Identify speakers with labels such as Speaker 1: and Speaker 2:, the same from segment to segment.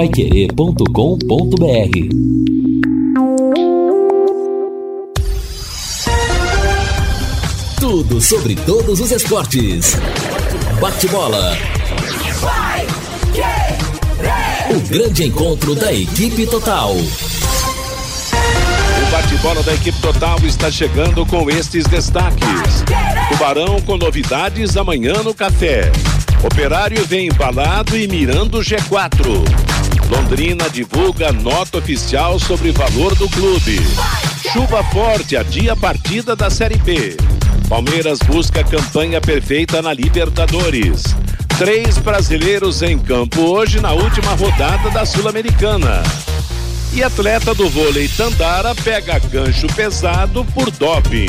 Speaker 1: paiquerê.com.br Tudo sobre todos os esportes. Bate-bola. O grande encontro da equipe total.
Speaker 2: O bate-bola da equipe total está chegando com estes destaques. Tubarão com novidades amanhã no café. Operário vem embalado e mirando G4. Londrina divulga nota oficial sobre valor do clube. Chuva forte a partida da Série B. Palmeiras busca campanha perfeita na Libertadores. Três brasileiros em campo hoje na última rodada da Sul-Americana. E atleta do vôlei Tandara pega gancho pesado por doping.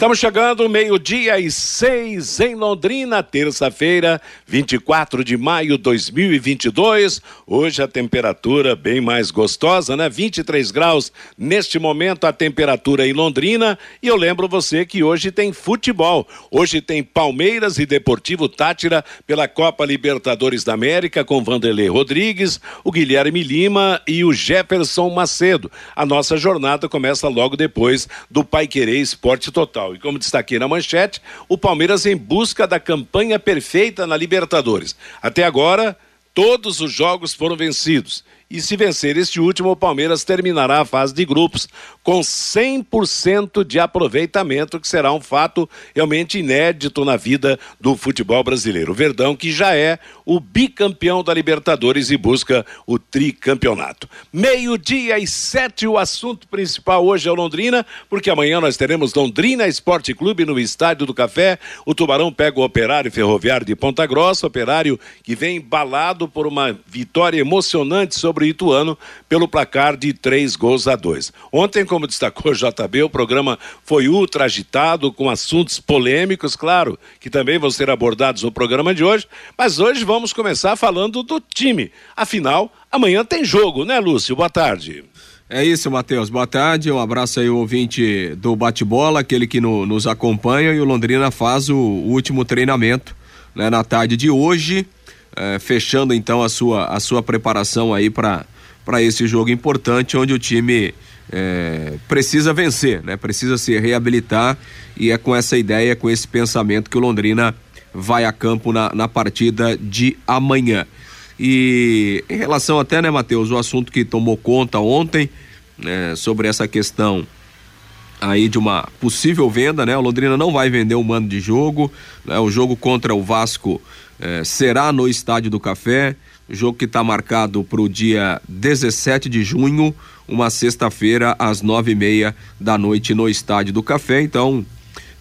Speaker 2: Estamos chegando meio-dia e seis em Londrina, terça-feira, 24 de maio de 2022. Hoje a temperatura bem mais gostosa, né? 23 graus neste momento a temperatura em Londrina. E eu lembro você que hoje tem futebol. Hoje tem Palmeiras e Deportivo Tátira pela Copa Libertadores da América com Vanderlei Rodrigues, o Guilherme Lima e o Jefferson Macedo. A nossa jornada começa logo depois do Pai Querer Esporte Total. E como destaquei na manchete, o Palmeiras em busca da campanha perfeita na Libertadores. Até agora, todos os jogos foram vencidos e se vencer este último, o Palmeiras terminará a fase de grupos com 100% de aproveitamento, que será um fato realmente inédito na vida do futebol brasileiro. O Verdão, que já é o bicampeão da Libertadores e busca o tricampeonato. Meio-dia e sete, o assunto principal hoje é o Londrina, porque amanhã nós teremos Londrina Esporte Clube no Estádio do Café. O Tubarão pega o Operário Ferroviário de Ponta Grossa, operário que vem embalado por uma vitória emocionante sobre o Ituano pelo placar de três gols a dois. Ontem, como destacou o JB, o programa foi ultra agitado, com assuntos polêmicos, claro, que também vão ser abordados no programa de hoje, mas hoje vamos começar falando do time. Afinal, amanhã tem jogo, né, Lúcio? Boa tarde.
Speaker 3: É isso, Matheus. Boa tarde. Um abraço aí ao ouvinte do bate-bola, aquele que no, nos acompanha. E o Londrina faz o, o último treinamento né, na tarde de hoje é, fechando então a sua, a sua preparação aí para esse jogo importante onde o time é, precisa vencer, né? Precisa se reabilitar e é com essa ideia, com esse pensamento que o Londrina vai a campo na, na partida de amanhã. E em relação até, né, Matheus, o assunto que tomou conta ontem, né, sobre essa questão aí de uma possível venda, né? O Londrina não vai vender o mando de jogo, né? O jogo contra o Vasco eh, será no Estádio do Café, jogo que está marcado para o dia 17 de junho, uma sexta-feira, às nove e meia da noite no Estádio do Café. Então,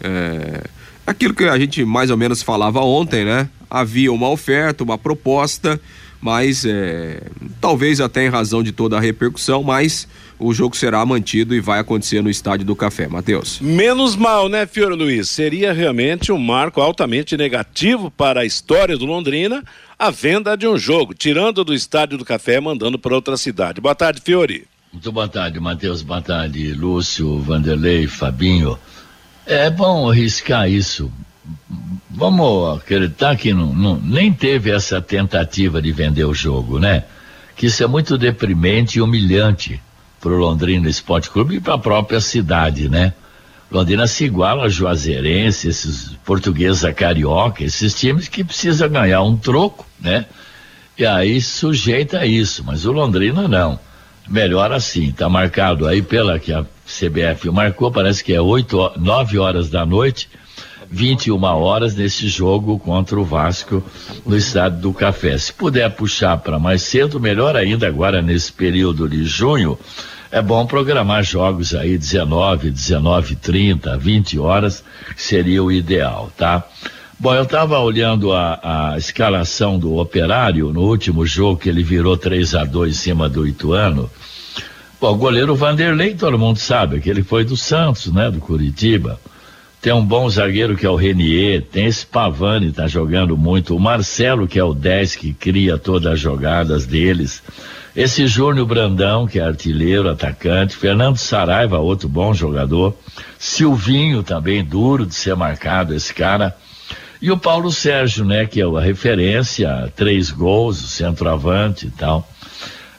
Speaker 3: é, aquilo que a gente mais ou menos falava ontem, né? Havia uma oferta, uma proposta, mas é, talvez até em razão de toda a repercussão, mas o jogo será mantido e vai acontecer no Estádio do Café. Matheus.
Speaker 2: Menos mal, né, Fiore Luiz? Seria realmente um marco altamente negativo para a história do Londrina a venda de um jogo, tirando do Estádio do Café, mandando para outra cidade. Boa tarde, Fiore.
Speaker 4: Muito boa tarde, Matheus. Boa tarde, Lúcio, Vanderlei, Fabinho. É bom arriscar isso. Vamos acreditar que não, não, nem teve essa tentativa de vender o jogo, né? Que isso é muito deprimente e humilhante para o Londrina Esporte Clube e para a própria cidade, né? Londrina se iguala a Juazeirense, esses portugueses a carioca, esses times que precisam ganhar um troco, né? E aí sujeita a isso, mas o Londrina não. Melhor assim, tá marcado aí pela que a CBF marcou, parece que é oito, nove horas da noite, 21 horas nesse jogo contra o Vasco no estádio do Café. Se puder puxar para mais cedo, melhor ainda agora nesse período de junho. É bom programar jogos aí 19, 19, 30, 20 horas, seria o ideal, tá? Bom, eu estava olhando a, a, escalação do Operário no último jogo que ele virou 3 a 2 em cima do Ituano. Bom, o goleiro Vanderlei, todo mundo sabe que ele foi do Santos, né, do Curitiba. Tem um bom zagueiro que é o Renier, tem esse Pavani tá jogando muito, o Marcelo que é o 10 que cria todas as jogadas deles. Esse Júnior Brandão, que é artilheiro, atacante, Fernando Saraiva, outro bom jogador, Silvinho também, duro de ser marcado esse cara. E o Paulo Sérgio, né, que é a referência, três gols, centroavante e tal.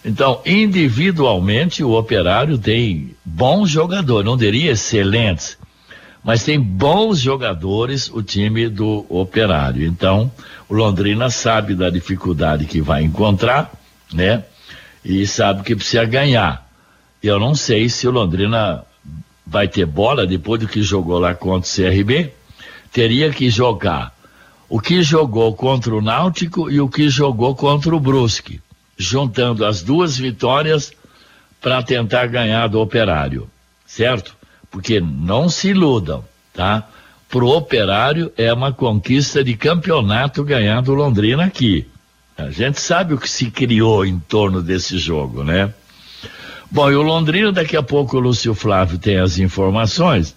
Speaker 4: Então, individualmente, o operário tem bons jogadores, não diria excelentes, mas tem bons jogadores o time do operário. Então, o Londrina sabe da dificuldade que vai encontrar, né? E sabe que precisa ganhar. Eu não sei se o Londrina vai ter bola depois do que jogou lá contra o CRB. Teria que jogar o que jogou contra o Náutico e o que jogou contra o Brusque juntando as duas vitórias para tentar ganhar do operário, certo? Porque não se iludam, tá? Pro operário é uma conquista de campeonato ganhar do Londrina aqui. A gente sabe o que se criou em torno desse jogo, né? Bom, e o Londrina, daqui a pouco o Lúcio Flávio tem as informações.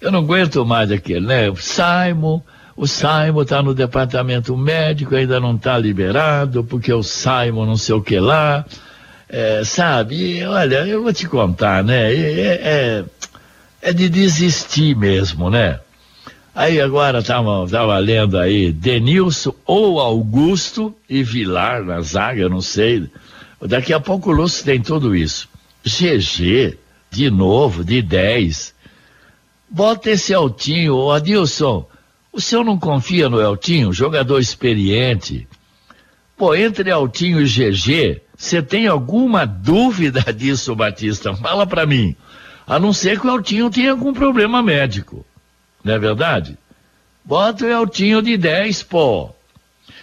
Speaker 4: Eu não aguento mais aquele, né? O Simon, o Simon está no departamento médico, ainda não está liberado, porque o Simon não sei o que lá. É, sabe, olha, eu vou te contar, né? É, é, é de desistir mesmo, né? Aí agora tava, tava lendo aí Denilson ou Augusto e Vilar na zaga, não sei. Daqui a pouco o Lúcio tem tudo isso. GG, de novo, de 10. Bota esse altinho, ô Adilson. O senhor não confia no Eltinho, jogador experiente? Pô, entre Eltinho e GG, você tem alguma dúvida disso, Batista? Fala para mim. A não ser que o Eltinho tenha algum problema médico. Não é verdade? Bota o Eltinho de 10, pô.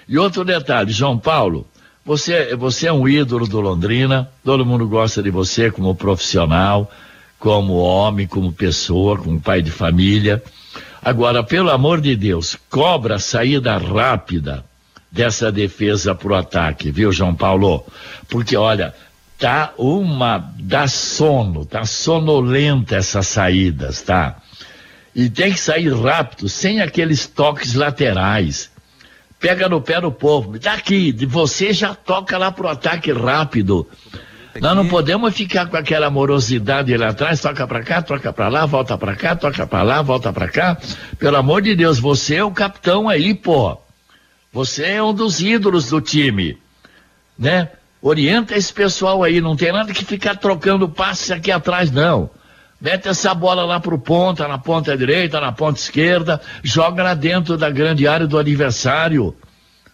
Speaker 4: E outro detalhe, João Paulo, você, você é um ídolo do Londrina, todo mundo gosta de você como profissional, como homem, como pessoa, como pai de família. Agora, pelo amor de Deus, cobra a saída rápida dessa defesa pro ataque, viu, João Paulo? Porque, olha, tá uma. dá sono, tá sonolenta essas saídas, tá? E tem que sair rápido, sem aqueles toques laterais. Pega no pé do povo, daqui, de você já toca lá pro ataque rápido. Nós não podemos ficar com aquela morosidade lá atrás, toca para cá, toca para lá, volta para cá, toca para lá, volta para cá. Pelo amor de Deus, você é o capitão aí, pô. Você é um dos ídolos do time, né? Orienta esse pessoal aí, não tem nada que ficar trocando passes aqui atrás, não. Mete essa bola lá pro ponta, na ponta direita, na ponta esquerda, joga lá dentro da grande área do adversário,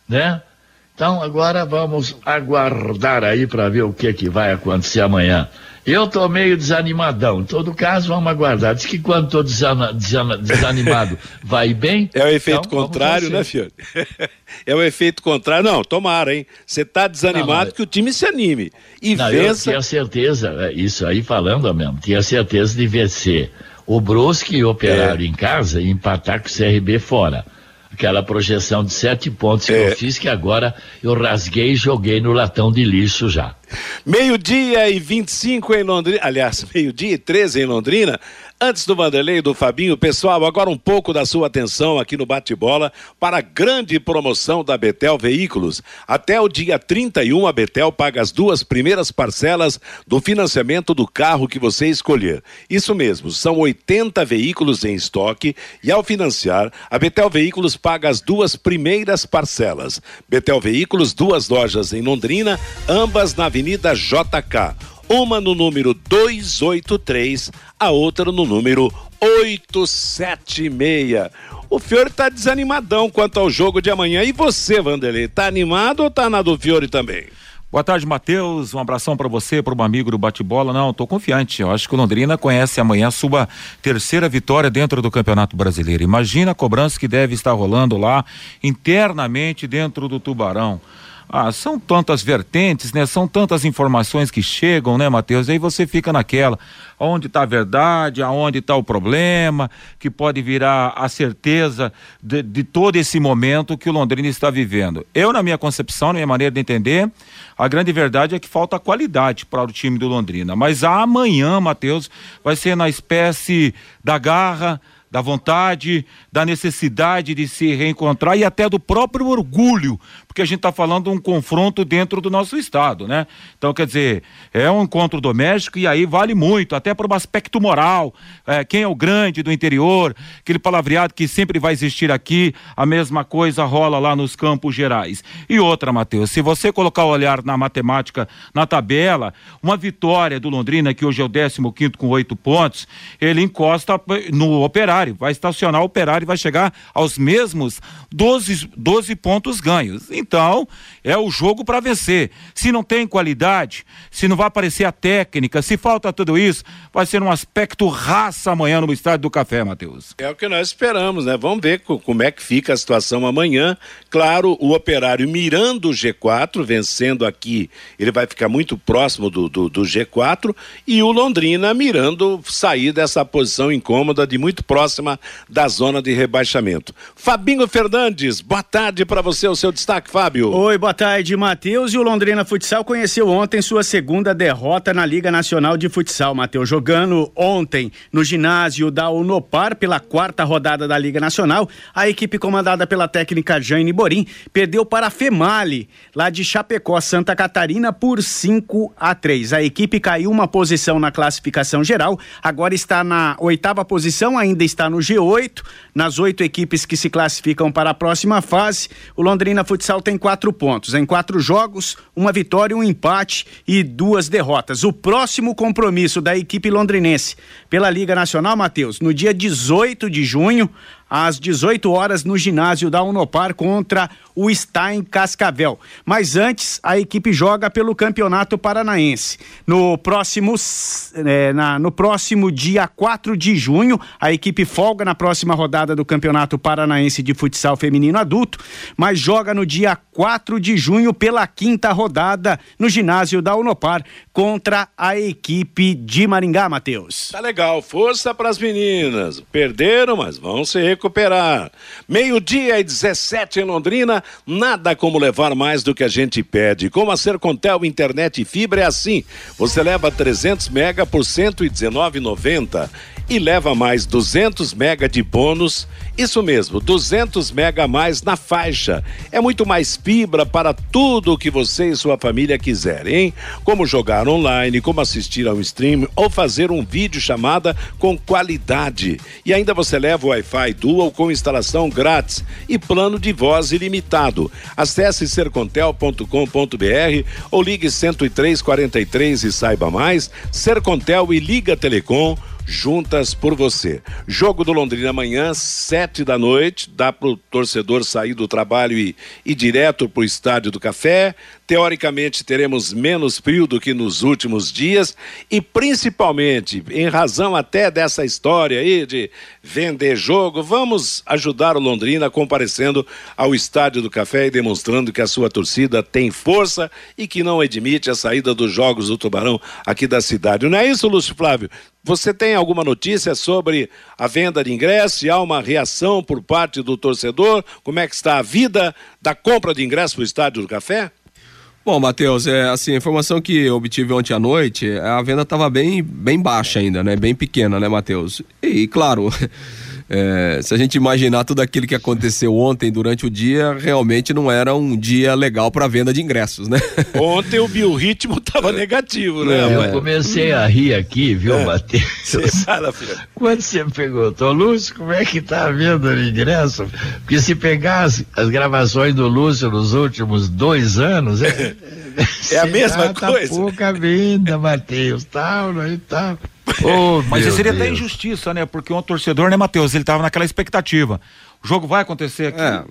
Speaker 4: né? Então agora vamos aguardar aí para ver o que que vai acontecer amanhã. Eu tô meio desanimadão. Em todo caso, vamos aguardar. Diz que quando tô desana, desana, desanimado vai bem.
Speaker 2: É o efeito então, contrário, né, Fiore? é o efeito contrário. Não, tomara, hein? Você tá desanimado não, que o time se anime. E não, vença.
Speaker 4: Eu tinha certeza, é, isso aí falando mesmo, tinha certeza de vencer o Brusque e o Operário é. em casa e empatar com o CRB fora aquela projeção de sete pontos que é. eu fiz, que agora eu rasguei e joguei no latão de lixo já.
Speaker 2: Meio-dia e 25 em Londrina, aliás, meio-dia e 13 em Londrina. Antes do Vanderlei e do Fabinho, pessoal, agora um pouco da sua atenção aqui no Bate-Bola para a grande promoção da Betel Veículos. Até o dia 31, a Betel paga as duas primeiras parcelas do financiamento do carro que você escolher. Isso mesmo, são 80 veículos em estoque e ao financiar, a Betel Veículos paga as duas primeiras parcelas. Betel Veículos, duas lojas em Londrina, ambas na Avenida JK uma no número 283, a outra no número 876. O Fiore tá desanimadão quanto ao jogo de amanhã. E você, Vanderlei, tá animado ou tá na do Fiore também?
Speaker 5: Boa tarde, Matheus. Um abração para você, para um amigo do bate-bola. Não, tô confiante. Eu acho que o Londrina conhece amanhã sua terceira vitória dentro do Campeonato Brasileiro. Imagina a cobrança que deve estar rolando lá internamente dentro do Tubarão. Ah, são tantas vertentes, né? São tantas informações que chegam, né, Matheus? Aí você fica naquela, onde está a verdade, aonde está o problema, que pode virar a certeza de, de, todo esse momento que o Londrina está vivendo. Eu, na minha concepção, na minha maneira de entender, a grande verdade é que falta qualidade para o time do Londrina. Mas amanhã, Matheus, vai ser na espécie da garra, da vontade, da necessidade de se reencontrar e até do próprio orgulho, porque a gente está falando de um confronto dentro do nosso estado, né? Então, quer dizer, é um encontro doméstico e aí vale muito, até para o aspecto moral. É, quem é o grande do interior, aquele palavreado que sempre vai existir aqui, a mesma coisa rola lá nos Campos Gerais. E outra, Matheus, se você colocar o olhar na matemática, na tabela, uma vitória do Londrina, que hoje é o 15 quinto com oito pontos, ele encosta no operário, vai estacionar o operário e vai chegar aos mesmos 12, 12 pontos ganhos. Então, é o jogo para vencer. Se não tem qualidade, se não vai aparecer a técnica, se falta tudo isso, vai ser um aspecto raça amanhã no Estádio do Café, Matheus.
Speaker 2: É o que nós esperamos, né? Vamos ver como é que fica a situação amanhã. Claro, o operário mirando o G4, vencendo aqui, ele vai ficar muito próximo do, do, do G4, e o Londrina mirando sair dessa posição incômoda de muito próxima da zona de rebaixamento. Fabinho Fernandes, boa tarde para você, o seu destaque, Fábio.
Speaker 6: Oi, boa tarde, Matheus. E o Londrina Futsal conheceu ontem sua segunda derrota na Liga Nacional de Futsal, Matheus. Jogando ontem no ginásio da Unopar pela quarta rodada da Liga Nacional, a equipe comandada pela técnica Jane Borim perdeu para a Female, lá de Chapecó, Santa Catarina, por 5 a 3. A equipe caiu uma posição na classificação geral, agora está na oitava posição, ainda está no G8, nas oito equipes que se classificam para a próxima fase. O Londrina Futsal tem quatro pontos. Em quatro jogos, uma vitória, um empate e duas derrotas. O próximo compromisso da equipe londrinense pela Liga Nacional, Matheus, no dia 18 de junho, às 18 horas no ginásio da Unopar contra o Stein Cascavel. Mas antes, a equipe joga pelo Campeonato Paranaense. No próximo, é, na, no próximo dia 4 de junho, a equipe folga na próxima rodada do Campeonato Paranaense de Futsal Feminino Adulto, mas joga no dia 4 de junho pela quinta rodada no ginásio da Unopar contra a equipe de Maringá, Matheus.
Speaker 2: Tá legal, força para as meninas. Perderam, mas vão se. Meio-dia e 17 em Londrina, nada como levar mais do que a gente pede. Com a Sercontel Internet e Fibra é assim. Você leva 300 mega por 119,90 e leva mais 200 mega de bônus. Isso mesmo, 200 mega a mais na faixa. É muito mais fibra para tudo o que você e sua família quiserem, hein? Como jogar online, como assistir ao stream ou fazer um vídeo chamada com qualidade. E ainda você leva o Wi-Fi Dual com instalação grátis e plano de voz ilimitado. Acesse sercontel.com.br ou ligue 10343 e saiba mais. Sercontel e Liga Telecom juntas por você. Jogo do Londrina amanhã, sete da noite, dá para o torcedor sair do trabalho e ir direto para o Estádio do Café. Teoricamente, teremos menos frio do que nos últimos dias e, principalmente, em razão até dessa história aí de vender jogo, vamos ajudar o Londrina comparecendo ao Estádio do Café e demonstrando que a sua torcida tem força e que não admite a saída dos jogos do Tubarão aqui da cidade. Não é isso, Lúcio Flávio? Você tem alguma notícia sobre a venda de ingressos há uma reação por parte do torcedor? Como é que está a vida da compra de ingressos para o Estádio do Café?
Speaker 3: Bom, Matheus, é assim, a informação que obtive ontem à noite, a venda estava bem, bem baixa ainda, né? Bem pequena, né, Matheus? E, claro, É, se a gente imaginar tudo aquilo que aconteceu ontem durante o dia, realmente não era um dia legal para venda de ingressos, né?
Speaker 2: Ontem o biorritmo estava negativo, né?
Speaker 4: Eu comecei a rir aqui, viu, é. Matheus? Quando você perguntou, Lúcio, como é que tá a venda de ingresso? Porque se pegar as, as gravações do Lúcio nos últimos dois anos, é,
Speaker 2: é a mesma
Speaker 4: tá
Speaker 2: coisa.
Speaker 4: pouca venda, Matheus, tal, e tal.
Speaker 5: Oh, Mas isso seria Deus. até injustiça, né? Porque um torcedor, né, Matheus? Ele tava naquela expectativa. O jogo vai acontecer aqui?
Speaker 3: É,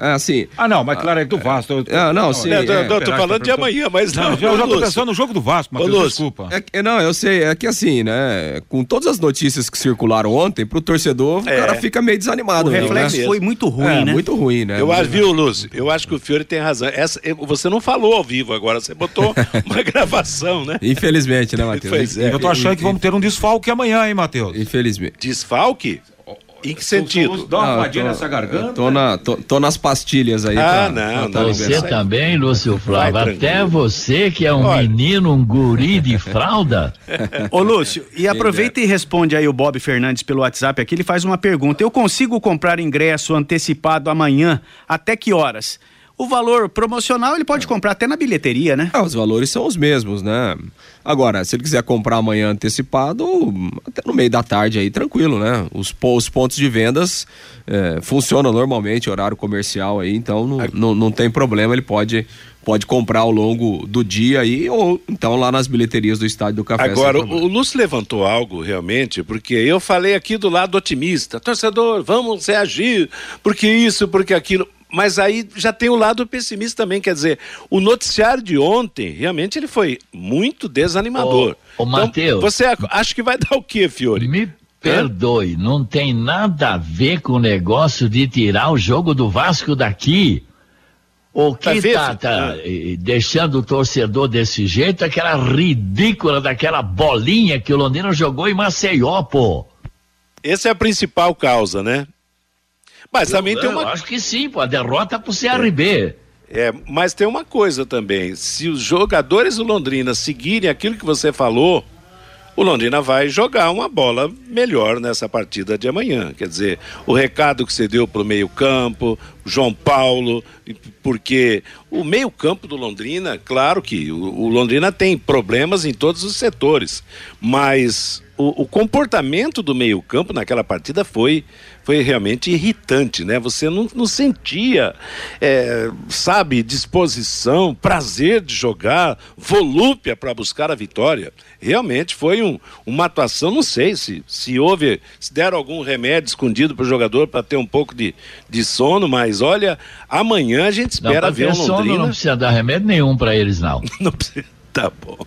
Speaker 3: é assim.
Speaker 5: Ah, não, mas claro, é do Vasco. Eu,
Speaker 3: é, não, sim.
Speaker 2: É, eu, tô falando de amanhã, mas não. não
Speaker 5: eu já tô pensando no jogo do Vasco, Matheus, desculpa.
Speaker 3: É, não, eu sei, é que assim, né? Com todas as notícias que circularam ontem, pro torcedor, é. o cara fica meio desanimado.
Speaker 6: O reflexo né? foi muito ruim, é, né?
Speaker 3: Muito ruim, né?
Speaker 2: Eu acho, viu, Lúcio? Eu acho que o Fiore tem razão. Essa, você não falou ao vivo agora, você botou uma gravação, né?
Speaker 3: Infelizmente, né, Matheus?
Speaker 5: Pois é. Eu tô achando que vamos ter um desfalque amanhã, hein, Matheus?
Speaker 3: Infelizmente.
Speaker 2: Desfalque? Em que sentido?
Speaker 5: Dá uma vadinha
Speaker 3: tô-
Speaker 5: nessa garganta.
Speaker 3: Tô, na, tô, tô nas pastilhas aí.
Speaker 2: Ah,
Speaker 3: pra-
Speaker 2: não,
Speaker 3: pra tá
Speaker 2: não,
Speaker 4: Você também, Lúcio Flávio.
Speaker 2: Vai
Speaker 4: Até você que é um
Speaker 2: Olha.
Speaker 4: menino, um guri de fralda.
Speaker 6: Ô Lúcio, e aproveita e responde aí o Bob Fernandes pelo WhatsApp aqui, ele faz uma pergunta. Eu consigo comprar ingresso antecipado amanhã? Até que horas? O valor promocional ele pode comprar até na bilheteria, né?
Speaker 3: Ah, os valores são os mesmos, né? Agora, se ele quiser comprar amanhã antecipado, até no meio da tarde aí, tranquilo, né? Os, os pontos de vendas eh, funcionam normalmente, horário comercial aí, então não, não, não tem problema, ele pode, pode comprar ao longo do dia aí, ou então lá nas bilheterias do Estádio do Café.
Speaker 2: Agora, o Lúcio levantou algo realmente, porque eu falei aqui do lado otimista. Torcedor, vamos reagir, porque isso, porque aquilo. Mas aí já tem o lado pessimista também, quer dizer, o noticiário de ontem, realmente ele foi muito desanimador.
Speaker 4: Ô, ô, Matheus.
Speaker 2: Você ac- acha que vai dar o quê, Fiore?
Speaker 4: Me perdoe, não tem nada a ver com o negócio de tirar o jogo do Vasco daqui. O
Speaker 2: Tá
Speaker 4: que
Speaker 2: vendo?
Speaker 4: tá, tá, deixando o torcedor desse jeito é aquela ridícula daquela bolinha que o Londrina jogou em Maceió, pô.
Speaker 2: Essa é a principal causa, né? Mas também
Speaker 4: eu,
Speaker 2: tem
Speaker 4: eu
Speaker 2: uma
Speaker 4: acho que sim, pô, a derrota pro CRB.
Speaker 2: É, mas tem uma coisa também. Se os jogadores do Londrina seguirem aquilo que você falou, o Londrina vai jogar uma bola melhor nessa partida de amanhã. Quer dizer, o recado que você deu para o meio-campo, o João Paulo, porque o meio-campo do Londrina, claro que o, o Londrina tem problemas em todos os setores, mas o, o comportamento do meio-campo naquela partida foi, foi realmente irritante, né? Você não, não sentia, é, sabe, disposição, prazer de jogar, volúpia para buscar a vitória. Realmente foi um, uma atuação, não sei se, se houve, se deram algum remédio escondido para o jogador para ter um pouco de, de sono, mas olha, amanhã a gente
Speaker 4: Não,
Speaker 2: espera
Speaker 4: pra
Speaker 2: ver o
Speaker 4: sono
Speaker 2: Londrina.
Speaker 4: não precisa dar remédio nenhum pra eles, não.
Speaker 2: Não precisa. Tá bom.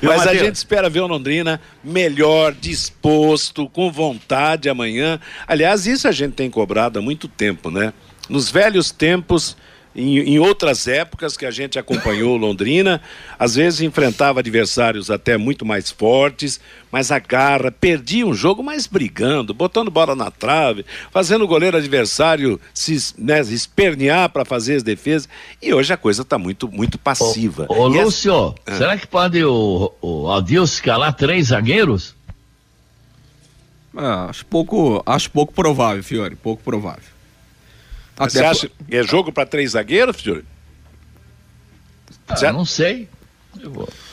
Speaker 2: Mas a
Speaker 6: Matheus?
Speaker 2: gente espera ver o Londrina melhor, disposto, com vontade amanhã. Aliás, isso a gente tem cobrado há muito tempo, né? Nos velhos tempos, em, em outras épocas que a gente acompanhou o Londrina, às vezes enfrentava adversários até muito mais fortes, mas a garra, perdia um jogo, mas brigando, botando bola na trave, fazendo o goleiro adversário se né, espernear para fazer as defesas. E hoje a coisa está muito, muito passiva.
Speaker 4: Ô,
Speaker 2: essa-
Speaker 4: Lúcio,
Speaker 2: Ah.
Speaker 4: será que pode o, o Adilson escalar três zagueiros?
Speaker 3: Ah, acho pouco, acho pouco provável, Fiore, pouco provável.
Speaker 2: Você
Speaker 3: Até
Speaker 2: acha que é jogo para três zagueiros, Fiore?
Speaker 4: Ah, não sei.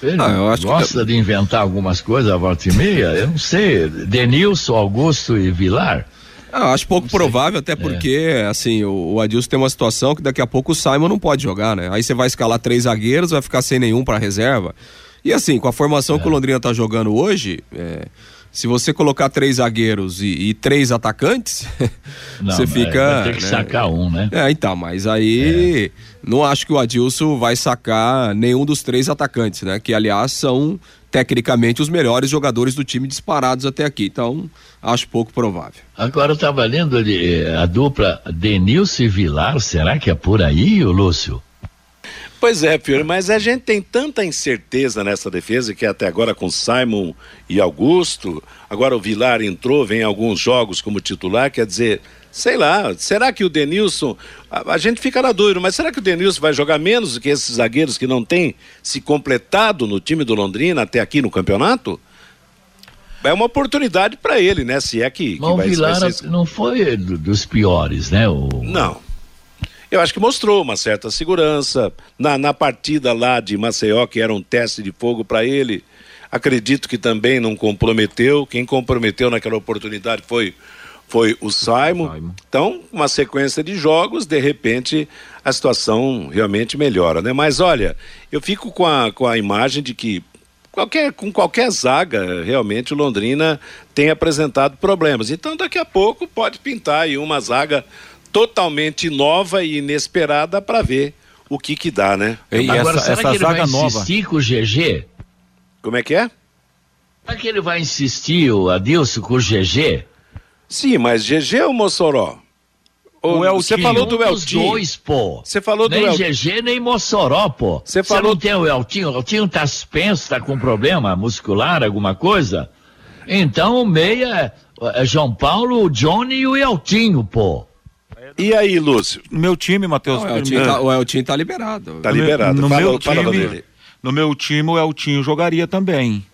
Speaker 4: Ele
Speaker 3: Ah, eu acho que-
Speaker 4: gosta de inventar algumas coisas a volta e meia, eu não sei. Denilson, Augusto e Vilar.
Speaker 3: Ah, acho pouco
Speaker 4: Não sei.
Speaker 3: provável, até porque, assim, o, o Adilson tem uma situação que daqui a pouco o Simon não pode jogar, né? Aí você vai escalar três zagueiros, vai ficar sem nenhum para reserva. E assim, com a formação que o Londrina tá jogando hoje, é, se você colocar três zagueiros e, e três atacantes,
Speaker 4: Não,
Speaker 3: você fica.
Speaker 4: Ter que
Speaker 3: né?
Speaker 4: sacar um, né?
Speaker 3: É, então, mas aí não acho que o Adilson vai sacar nenhum dos três atacantes, né? Que, aliás, são tecnicamente os melhores jogadores do time disparados até aqui. Então, acho pouco provável.
Speaker 4: Agora eu estava lendo ali, eh, a dupla Denilson e Vilar, será que é por aí, Lúcio?
Speaker 2: Pois é, Fiore, mas a gente tem tanta incerteza nessa defesa que até agora com Simon e Augusto, agora o Vilar entrou, vem em alguns jogos como titular, quer dizer, sei lá, será que o Denilson, a, a gente fica na dúvida, mas será que o Denilson vai jogar menos do que esses zagueiros que não têm se completado no time do Londrina até aqui no campeonato? É uma oportunidade para ele, né? Se é que, que
Speaker 4: Mas o Vilar
Speaker 2: vai ser...
Speaker 4: não foi do- dos piores, né? O...
Speaker 2: Não. Eu acho que mostrou uma certa segurança na, na partida lá de Maceió, que era um teste de fogo para ele. Acredito que também não comprometeu. Quem comprometeu naquela oportunidade foi, foi o Simon.
Speaker 5: Simon.
Speaker 2: Então, uma sequência de jogos, de repente, a situação realmente melhora, né? Mas olha, eu fico com a, com a imagem de que qualquer, com qualquer zaga, realmente o Londrina tem apresentado problemas. Então, daqui a pouco pode pintar aí uma zaga totalmente nova e inesperada para ver o que que dá, né?
Speaker 5: E
Speaker 4: Agora,
Speaker 5: essa,
Speaker 4: será
Speaker 5: essa
Speaker 4: que ele
Speaker 5: zaga
Speaker 4: vai
Speaker 5: nova.
Speaker 4: insistir com o GG?
Speaker 2: Como é que é?
Speaker 4: Será que ele vai insistir, o Adilson, com o GG?
Speaker 2: Sim, mas GG ou Mossoró?
Speaker 5: O
Speaker 2: Ou- Você
Speaker 5: Eltinho.
Speaker 2: falou do
Speaker 4: Um
Speaker 2: Eltinho.
Speaker 4: dois, pô.
Speaker 2: Você falou do
Speaker 4: nem
Speaker 2: Eltinho.
Speaker 4: GG, nem Mossoró, pô.
Speaker 2: Você falou-
Speaker 4: não tem o Eltinho? O Eltinho tá suspenso, tá com problema muscular, alguma coisa? Então o meia, É João Paulo, o Johnny e o Eltinho, pô.
Speaker 2: E aí, Lúcio?
Speaker 5: No meu time, Matheus.
Speaker 3: Não, o Eltinho tá, o Eltinho tá liberado.
Speaker 2: Tá liberado.
Speaker 5: No
Speaker 2: fala,
Speaker 5: meu
Speaker 2: fala,
Speaker 5: time, no meu time, o Eltinho jogaria também.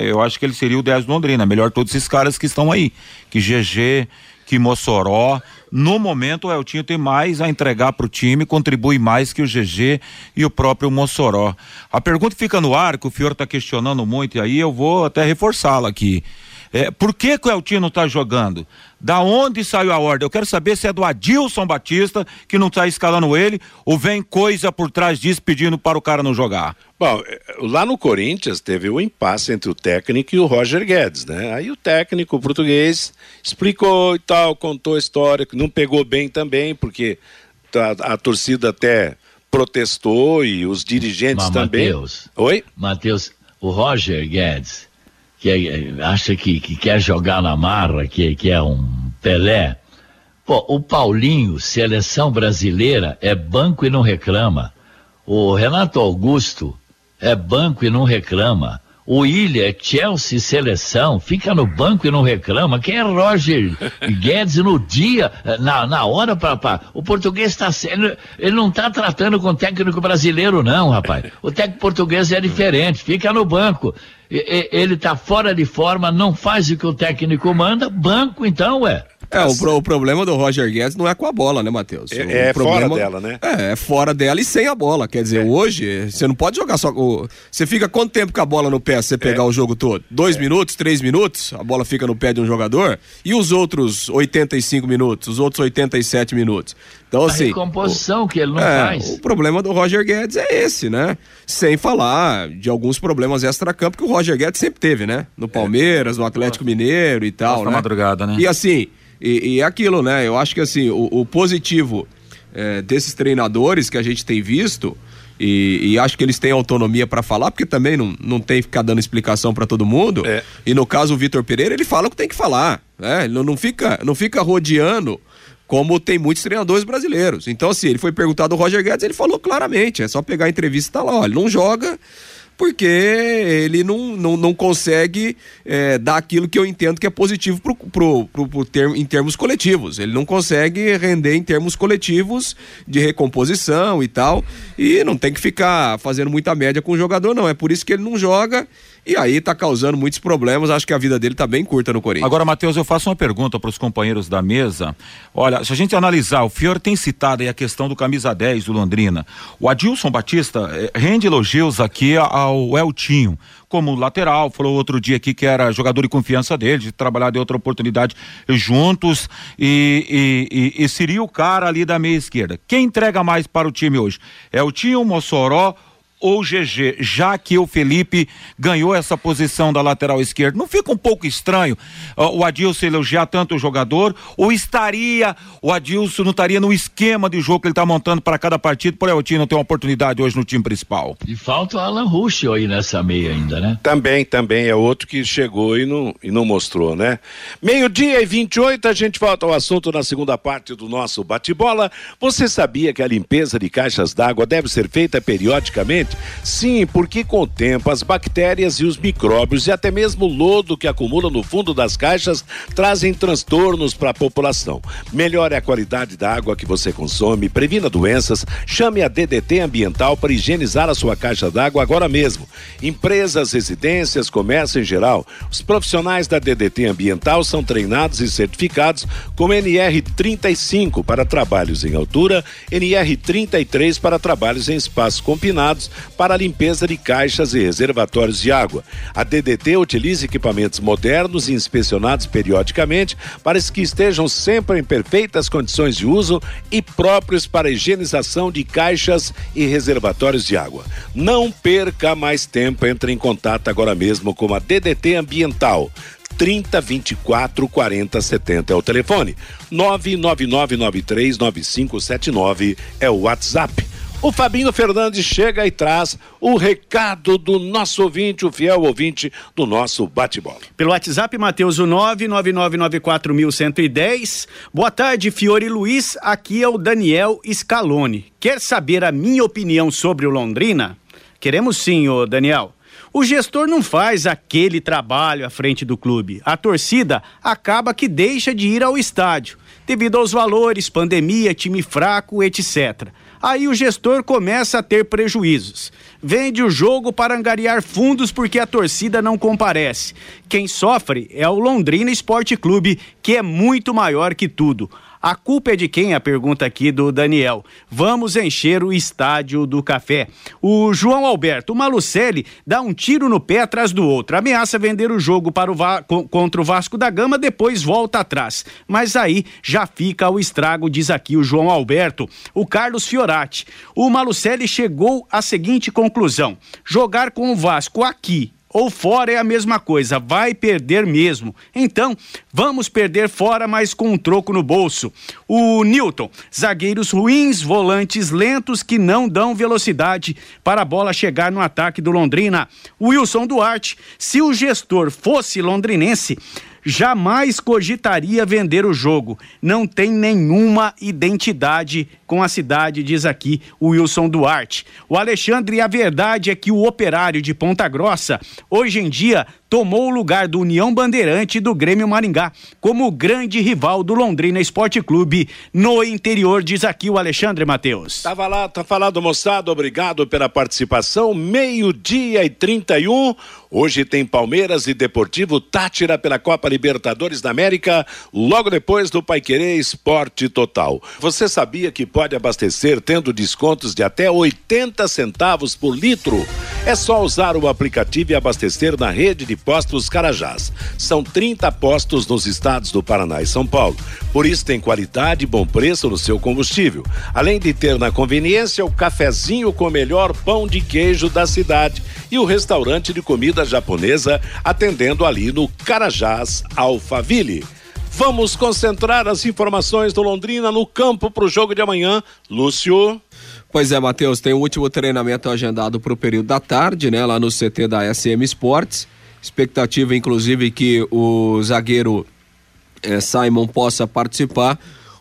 Speaker 5: Eu acho que ele seria o 10 do Londrina. Melhor todos esses caras que estão aí. Que GG, que Mossoró. No momento, o Eltinho tem mais a entregar para o time, contribui mais que o GG e o próprio Mossoró. A pergunta fica no ar, que o Fior está questionando muito, e aí eu vou até reforçá-la aqui. É, por que, que o Eltinho não está jogando? Da onde saiu a ordem? Eu quero saber se é do Adilson Batista, que não está escalando ele, ou vem coisa por trás disso pedindo para o cara não jogar.
Speaker 2: Bom, eh, lá no Corinthians teve um impasse entre o técnico e o Roger Guedes, né? Aí o técnico português explicou e tal, contou a história, que não pegou bem também, porque a, a torcida até protestou e os dirigentes
Speaker 4: Mas,
Speaker 2: também.
Speaker 4: Mateus.
Speaker 2: Oi?
Speaker 4: Matheus, o Roger Guedes, que é- acha que, que quer jogar na marra, que, que é um Pelé. Pô, o Paulinho, seleção brasileira, é banco e não reclama. O Renato Augusto é banco e não reclama. O Ilha é Chelsea seleção, fica no banco e não reclama. Quem é Roger Guedes no dia, na, na hora para O português está sendo. Ele não está tratando com o técnico brasileiro, não, rapaz. O técnico português é diferente, fica no banco. E- e- ele está fora de forma, não faz o que o técnico manda, banco então, ué.
Speaker 3: É, o, pro- o problema do Roger Guedes não é com a bola, né, Matheus?
Speaker 2: É-
Speaker 3: O
Speaker 2: é
Speaker 3: problema-
Speaker 2: fora dela, né?
Speaker 3: É, é fora dela e sem a bola. Quer dizer, hoje, você não pode jogar só com. Você fica quanto tempo com a bola no pé se você pegar o jogo todo? Dois minutos, três minutos? A bola fica no pé de um jogador? E os outros 85 minutos, os outros 87 minutos? Então,
Speaker 4: A
Speaker 3: assim.
Speaker 4: recomposição que ele não
Speaker 3: É,
Speaker 4: faz.
Speaker 3: o problema do Roger Guedes é esse, né? Sem falar de alguns problemas extra-campo que o Roger Guedes sempre teve, né? No Palmeiras, no Atlético Mineiro e tal,
Speaker 5: da
Speaker 3: né?
Speaker 5: madrugada, né?
Speaker 3: E assim, e, é aquilo, né? Eu acho que assim, o, o positivo é, desses treinadores que a gente tem visto, e, e acho que eles têm autonomia para falar, porque também não, não tem que ficar dando explicação para todo mundo.
Speaker 2: É.
Speaker 3: E no caso o Vitor Pereira, ele fala o que tem que falar, né? Ele não, não fica, não fica rodeando como tem muitos treinadores brasileiros. Então, assim, ele foi perguntado ao Roger Guedes, ele falou claramente, é só pegar a entrevista e tá lá, ele não joga porque ele não, não, não consegue é, dar aquilo que eu entendo que é positivo pro, pro, pro, pro termo, em termos coletivos. Ele não consegue render em termos coletivos de recomposição e tal. E não tem que ficar fazendo muita média com o jogador, não. É por isso que ele não joga e aí tá causando muitos problemas. Acho que a vida dele tá bem curta no Corinthians.
Speaker 5: Agora, Matheus, eu faço uma pergunta para os companheiros da mesa. Olha, se a gente analisar, o Fior tem citado aí a questão do camisa 10 do Londrina. O Adilson Batista eh, rende elogios aqui ao Eltinho. Como lateral, falou outro dia aqui que era jogador de confiança dele, de trabalhar de outra oportunidade juntos e, e- e- e seria o cara ali da meia esquerda. Quem entrega mais para o time hoje? Eltinho, Mossoró ou GG, já que o Felipe ganhou essa posição da lateral esquerda. Não fica um pouco estranho ó, o Adilson elogiar tanto o jogador? Ou estaria, o Adilson não estaria no esquema de jogo que ele está montando para cada partido, o Eltinho não ter uma oportunidade hoje no time principal?
Speaker 4: E falta o Alan Ruschel aí nessa meia ainda, né?
Speaker 2: Também, também é outro que chegou e não, e não mostrou, né? Meio-dia e 28, a gente volta ao assunto na segunda parte do nosso bate-bola. Você sabia que a limpeza de caixas d'água deve ser feita periodicamente? Sim, porque com o tempo as bactérias e os micróbios e até mesmo o lodo que acumula no fundo das caixas trazem transtornos para a população. Melhore a qualidade da água que você consome, previna doenças, chame a DDT Ambiental para higienizar a sua caixa d'água agora mesmo. Empresas, residências, comércio em geral, os profissionais da DDT Ambiental são treinados e certificados com NR35 para trabalhos em altura, NR33 para trabalhos em espaços confinados, para a limpeza de caixas e reservatórios de água. A DDT utiliza equipamentos modernos e inspecionados periodicamente para que estejam sempre em perfeitas condições de uso e próprios para a higienização de caixas e reservatórios de água. Não perca mais tempo, entre em contato agora mesmo com a DDT Ambiental. 30 24 40 70 é o telefone. 999939579 é o WhatsApp. O Fabinho Fernandes chega e traz o recado do nosso ouvinte, o fiel ouvinte do nosso bate-bola.
Speaker 6: Pelo WhatsApp, Matheus, o 999941110. Boa tarde, Fiore Luiz. Aqui é o Daniel Scaloni. Quer saber a minha opinião sobre o Londrina? Queremos sim, ô Daniel. O gestor não faz aquele trabalho à frente do clube. A torcida acaba que deixa de ir ao estádio, devido aos valores, pandemia, time fraco, etc. Aí o gestor começa a ter prejuízos. Vende o jogo para angariar fundos porque a torcida não comparece. Quem sofre é o Londrina Esporte Clube, que é muito maior que tudo. A culpa é de quem? A pergunta aqui do Daniel. Vamos encher o estádio do café. O João Alberto, o Malucelli dá um tiro no pé atrás do outro. Ameaça vender o jogo para o contra o Vasco da Gama, depois volta atrás. Mas aí já fica o estrago, diz aqui o João Alberto. O Carlos Fiorati. O Malucelli chegou à seguinte conclusão: jogar com o Vasco aqui ou fora é a mesma coisa, vai perder mesmo. Então, vamos perder fora, mas com um troco no bolso. O Newton, zagueiros ruins, volantes lentos que não dão velocidade para a bola chegar no ataque do Londrina. Wilson Duarte, se o gestor fosse londrinense, jamais cogitaria vender o jogo. Não tem nenhuma identidade com a cidade, diz aqui o Wilson Duarte. O Alexandre, a verdade é que o operário de Ponta Grossa, hoje em dia, tomou o lugar do União Bandeirante e do Grêmio Maringá como grande rival do Londrina Esporte Clube no interior, diz aqui o Alexandre Matheus.
Speaker 2: Tava lá, tá falado, moçada, obrigado pela participação. Meio-dia e 31. Hoje tem Palmeiras e Deportivo Tátira pela Copa Libertadores da América, logo depois do Paiquerê Esporte Total. Você sabia que pode abastecer tendo descontos de até 80 centavos por litro? É só usar o aplicativo e abastecer na rede de postos Carajás. São 30 postos nos estados do Paraná e São Paulo. Por isso tem qualidade e bom preço no seu combustível. Além de ter na conveniência o cafezinho com o melhor pão de queijo da cidade e o restaurante de comida japonesa atendendo ali no Carajás Alphaville. Vamos concentrar as informações do Londrina no campo para o jogo de amanhã. Lúcio.
Speaker 3: Pois é, Matheus, tem o último treinamento agendado para o período da tarde, né, lá no CT da SM Sports. Expectativa, inclusive, que o zagueiro eh, Simon possa participar.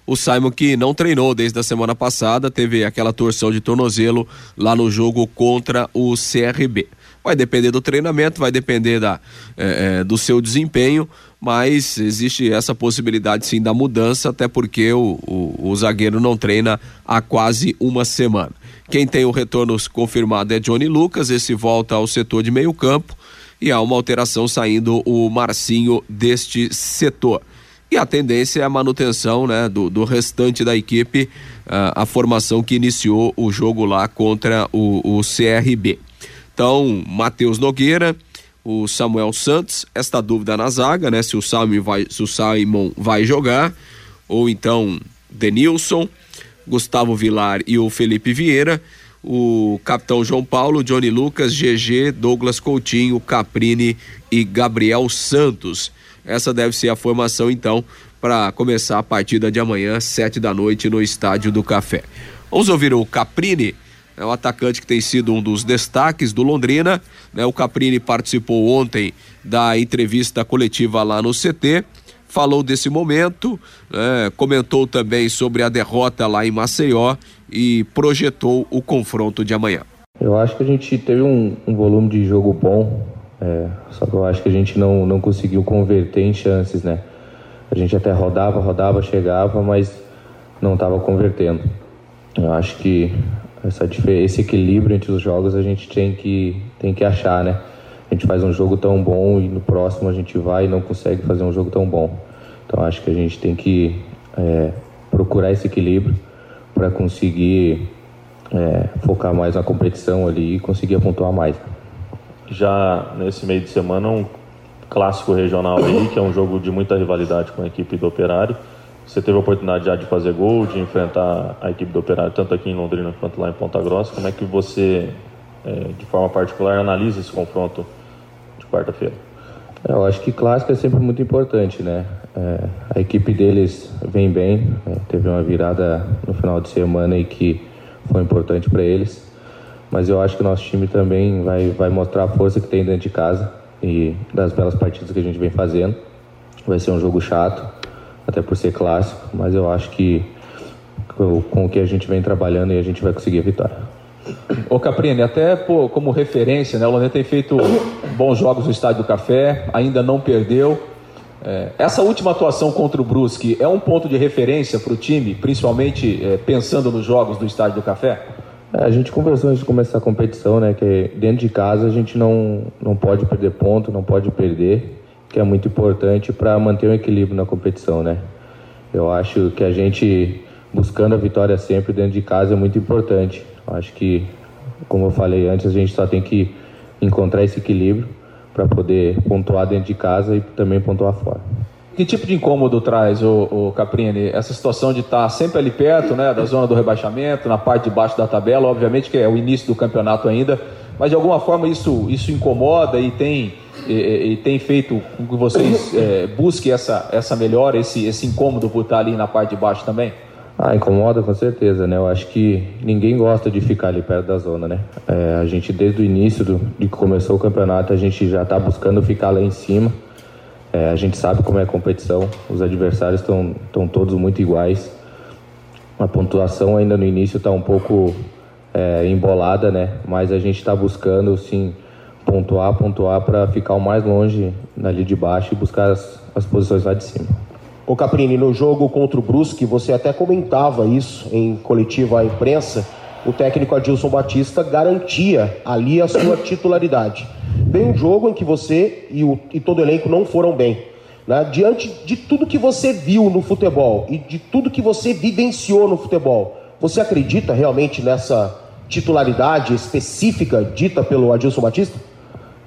Speaker 3: O Simon que não treinou desde a semana passada, teve aquela torção de tornozelo lá no jogo contra o CRB. Vai depender do treinamento, vai depender da, eh, eh, do seu desempenho, mas existe essa possibilidade sim da mudança, até porque o, o, o, zagueiro não treina há quase uma semana. Quem tem o retorno confirmado é Johnny Lucas, esse volta ao setor de meio campo e há uma alteração saindo o Marcinho deste setor. E a tendência é a manutenção né, do, do restante da equipe, uh, a formação que iniciou o jogo lá contra o, o CRB. Então, Matheus Nogueira, o Samuel Santos, esta dúvida na zaga, né? Se o Simon vai, se o Simon vai jogar, ou então Denilson, Gustavo Vilar e o Felipe Vieira, o capitão João Paulo, Johnny Lucas, GG, Douglas Coutinho, Caprini e Gabriel Santos. Essa deve ser a formação então para começar a partida de amanhã, sete da noite, no Estádio do Café. Vamos ouvir o Caprini é um atacante que tem sido um dos destaques do Londrina. Né? O Caprini participou ontem da entrevista coletiva lá no CT, falou desse momento, né? comentou também sobre a derrota lá em Maceió e projetou o confronto de amanhã.
Speaker 7: Eu acho que a gente teve um, um volume de jogo bom, é, só que eu acho que a gente não, não conseguiu converter em chances, né? A gente até rodava, rodava, chegava, mas não estava convertendo. Eu acho que essa, esse equilíbrio entre os jogos a gente tem que, tem que achar, né? A gente faz um jogo tão bom e no próximo a gente vai e não consegue fazer um jogo tão bom. Então acho que a gente tem que é, procurar esse equilíbrio para conseguir é, focar mais na competição ali e conseguir pontuar mais.
Speaker 8: Já nesse meio de semana, um clássico regional aí, que é um jogo de muita rivalidade com a equipe do Operário. Você teve a oportunidade já de fazer gol, de enfrentar a equipe do Operário, tanto aqui em Londrina quanto lá em Ponta Grossa. Como é que você, é, de forma particular, analisa esse confronto de quarta-feira?
Speaker 7: É, eu acho que clássico é sempre muito importante, né? É, a equipe deles vem bem, é, teve uma virada no final de semana e que foi importante para eles. Mas eu acho que o nosso time também vai, vai mostrar a força que tem dentro de casa e das belas partidas que a gente vem fazendo. Vai ser um jogo chato, até por ser clássico, mas eu acho que com o que a gente vem trabalhando e a gente vai conseguir a vitória.
Speaker 9: Ô Caprini, até pô, como referência, né? O Londrina tem feito bons jogos no Estádio do Café, ainda não perdeu. É, essa última atuação contra o Brusque é um ponto de referência para o time, principalmente é, pensando nos jogos do Estádio do Café?
Speaker 7: É, a gente conversou antes de começar a competição, né? Que dentro de casa a gente não, não pode perder ponto, não pode perder, que é muito importante para manter o equilíbrio na competição, né? Eu acho que a gente buscando a vitória sempre dentro de casa é muito importante. Eu acho que, como eu falei antes, a gente só tem que encontrar esse equilíbrio para poder pontuar dentro de casa e também pontuar fora.
Speaker 9: Que tipo de incômodo traz o, o Caprini? Essa situação de estar sempre ali perto, né, da zona do rebaixamento, na parte de baixo da tabela, obviamente que é o início do campeonato ainda, mas de alguma forma isso, isso incomoda e tem, e, e tem feito com que vocês é, busquem essa, essa melhora, esse, esse incômodo por estar ali na parte de baixo também?
Speaker 7: Ah, incomoda com certeza, né? Eu acho que ninguém gosta de ficar ali perto da zona, né? É, a gente, desde o início do, de que começou o campeonato, a gente já está buscando ficar lá em cima. É, a gente sabe como é a competição, os adversários estão todos muito iguais. A pontuação ainda no início está um pouco é, embolada, né? Mas a gente está buscando, sim, pontuar, pontuar para ficar o mais longe ali de baixo e buscar as, as posições lá de cima.
Speaker 10: O Caprini, no jogo contra o Brusque, você até comentava isso em coletiva à imprensa, o técnico Adilson Batista garantia ali a sua titularidade. Bem um jogo em que você e, o, e todo o elenco não foram bem. Né? Diante de tudo que você viu no futebol e de tudo que você vivenciou no futebol, você acredita realmente nessa titularidade específica dita pelo Adilson Batista?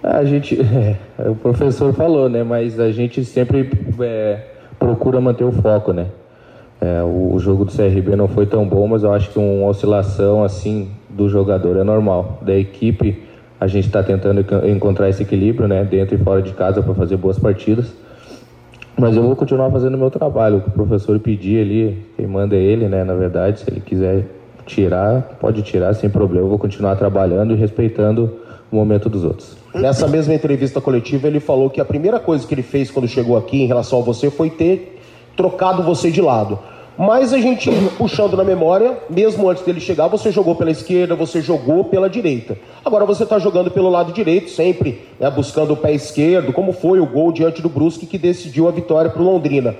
Speaker 7: A gente, é, o professor falou, né? Mas a gente sempre é, procura manter o foco, né? É, o, o, jogo do CRB não foi tão bom, mas eu acho que uma oscilação assim do jogador é normal. Da equipe, a gente está tentando encontrar esse equilíbrio, né? Dentro e fora de casa para fazer boas partidas. Mas eu vou continuar fazendo o meu trabalho. O que o professor pedir ali, quem manda é ele, né? Na verdade, se ele quiser tirar, pode tirar sem problema. Eu vou continuar trabalhando e respeitando o momento dos outros.
Speaker 10: Nessa mesma entrevista coletiva, ele falou que a primeira coisa que ele fez quando chegou aqui em relação a você foi ter trocado você de lado. Mas a gente puxando na memória, mesmo antes dele chegar, você jogou pela esquerda, você jogou pela direita. Agora você está jogando pelo lado direito, sempre né, buscando o pé esquerdo, como foi o gol diante do Brusque que decidiu a vitória para o Londrina.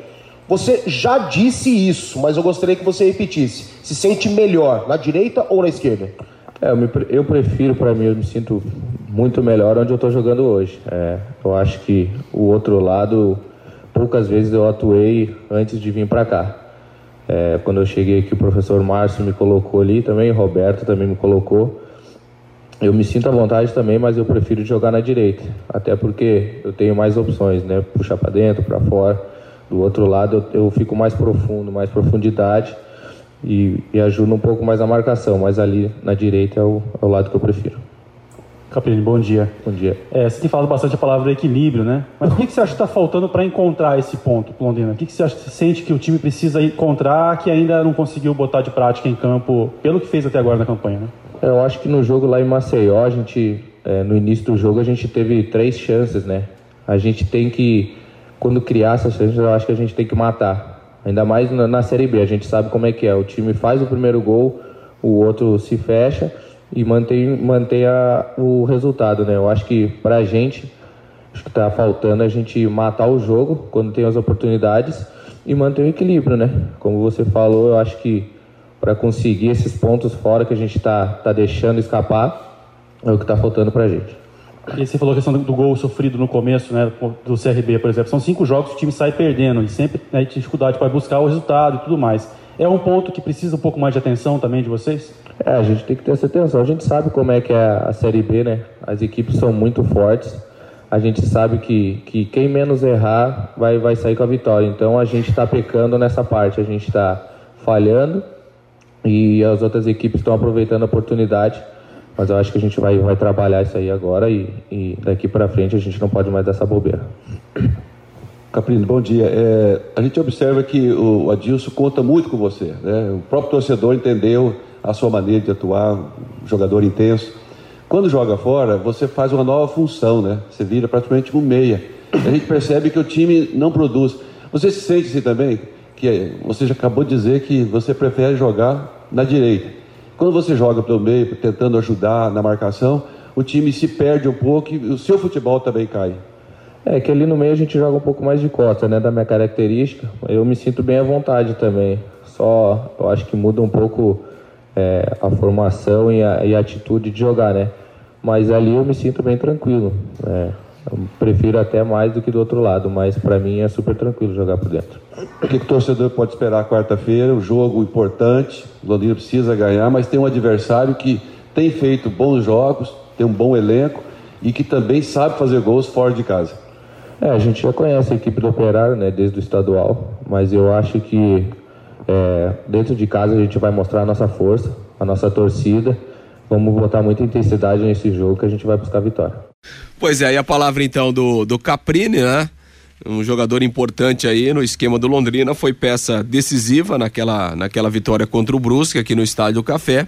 Speaker 10: Você já disse isso, mas eu gostaria que você repetisse. Se sente melhor na direita ou na esquerda?
Speaker 7: É, eu, me, eu prefiro, para mim, eu me sinto muito melhor onde eu estou jogando hoje. É, eu acho que o outro lado, poucas vezes eu atuei antes de vir para cá. É, quando eu cheguei aqui, o professor Márcio me colocou ali também, Roberto também me colocou. Eu me sinto à vontade também, mas eu prefiro jogar na direita, até porque eu tenho mais opções, né? Puxar para dentro, para fora. Do outro lado, eu, eu fico mais profundo, mais profundidade e, e ajuda um pouco mais a marcação, mas ali na direita é o, é o lado que eu prefiro.
Speaker 11: Caprini, bom dia.
Speaker 7: Bom dia.
Speaker 11: É, você tem falado bastante a palavra equilíbrio, né? Mas o que, que você acha que está faltando para encontrar esse ponto, Londrina? O que, que você, acha, você sente que o time precisa encontrar que ainda não conseguiu botar de prática em campo, pelo que fez até agora na campanha, né?
Speaker 7: Eu acho que no jogo lá em Maceió, a gente, é, no início do jogo, a gente teve três chances, né? A gente tem que, quando criar essas chances, eu acho que a gente tem que matar. Ainda mais na, na Série B, a gente sabe como é que é. O time faz o primeiro gol, o outro se fecha e mantém, mantém a, o resultado, né? Eu acho que pra gente, acho que tá faltando a gente matar o jogo quando tem as oportunidades e manter o equilíbrio, né? Como você falou, eu acho que para conseguir esses pontos fora que a gente tá, tá deixando escapar, é o que tá faltando pra gente.
Speaker 11: E você falou a questão do gol sofrido no começo, né, do CRB, por exemplo. São cinco jogos que o time sai perdendo e sempre né, tem dificuldade para buscar o resultado e tudo mais. É um ponto que precisa um pouco mais de atenção também de vocês?
Speaker 7: É, a gente tem que ter essa atenção. A gente sabe como é que é a Série B, né? As equipes são muito fortes. A gente sabe que, que quem menos errar vai, vai sair com a vitória. Então a gente está pecando nessa parte. A gente está falhando e as outras equipes estão aproveitando a oportunidade mas eu acho que a gente vai, vai trabalhar isso aí agora e, e daqui para frente a gente não pode mais dar essa bobeira.
Speaker 12: Caprino, bom dia. É, a gente observa que o Adilson conta muito com você. Né? O próprio torcedor entendeu a sua maneira de atuar, jogador intenso. Quando joga fora, você faz uma nova função, né? Você vira praticamente um meia. A gente percebe que o time não produz. Você se sente assim também? Que você já acabou de dizer que você prefere jogar na direita. Quando você joga pelo meio, tentando ajudar na marcação, o time se perde um pouco e o seu futebol também cai.
Speaker 7: É que ali no meio a gente joga um pouco mais de costa, né, da minha característica. Eu me sinto bem à vontade também. Só eu acho que muda um pouco é, a formação e a, e a, atitude de jogar, né? Mas ali eu me sinto bem tranquilo. Prefiro até mais do que do outro lado, mas para mim é super tranquilo jogar por dentro.
Speaker 12: O que, que o torcedor pode esperar quarta-feira? Um jogo importante. O Londrina precisa ganhar, mas tem um adversário que tem feito bons jogos, tem um bom elenco e que também sabe fazer gols fora de casa.
Speaker 7: É, a gente já conhece a equipe do Operário, né, desde o estadual, mas eu acho que é, dentro de casa a gente vai mostrar a nossa força, a nossa torcida. Vamos botar muita intensidade nesse jogo que a gente vai buscar a vitória.
Speaker 3: Pois é, e a palavra então do, do Caprini, né? Um jogador importante aí no esquema do Londrina, foi peça decisiva naquela, naquela vitória contra o Brusque aqui no Estádio Café.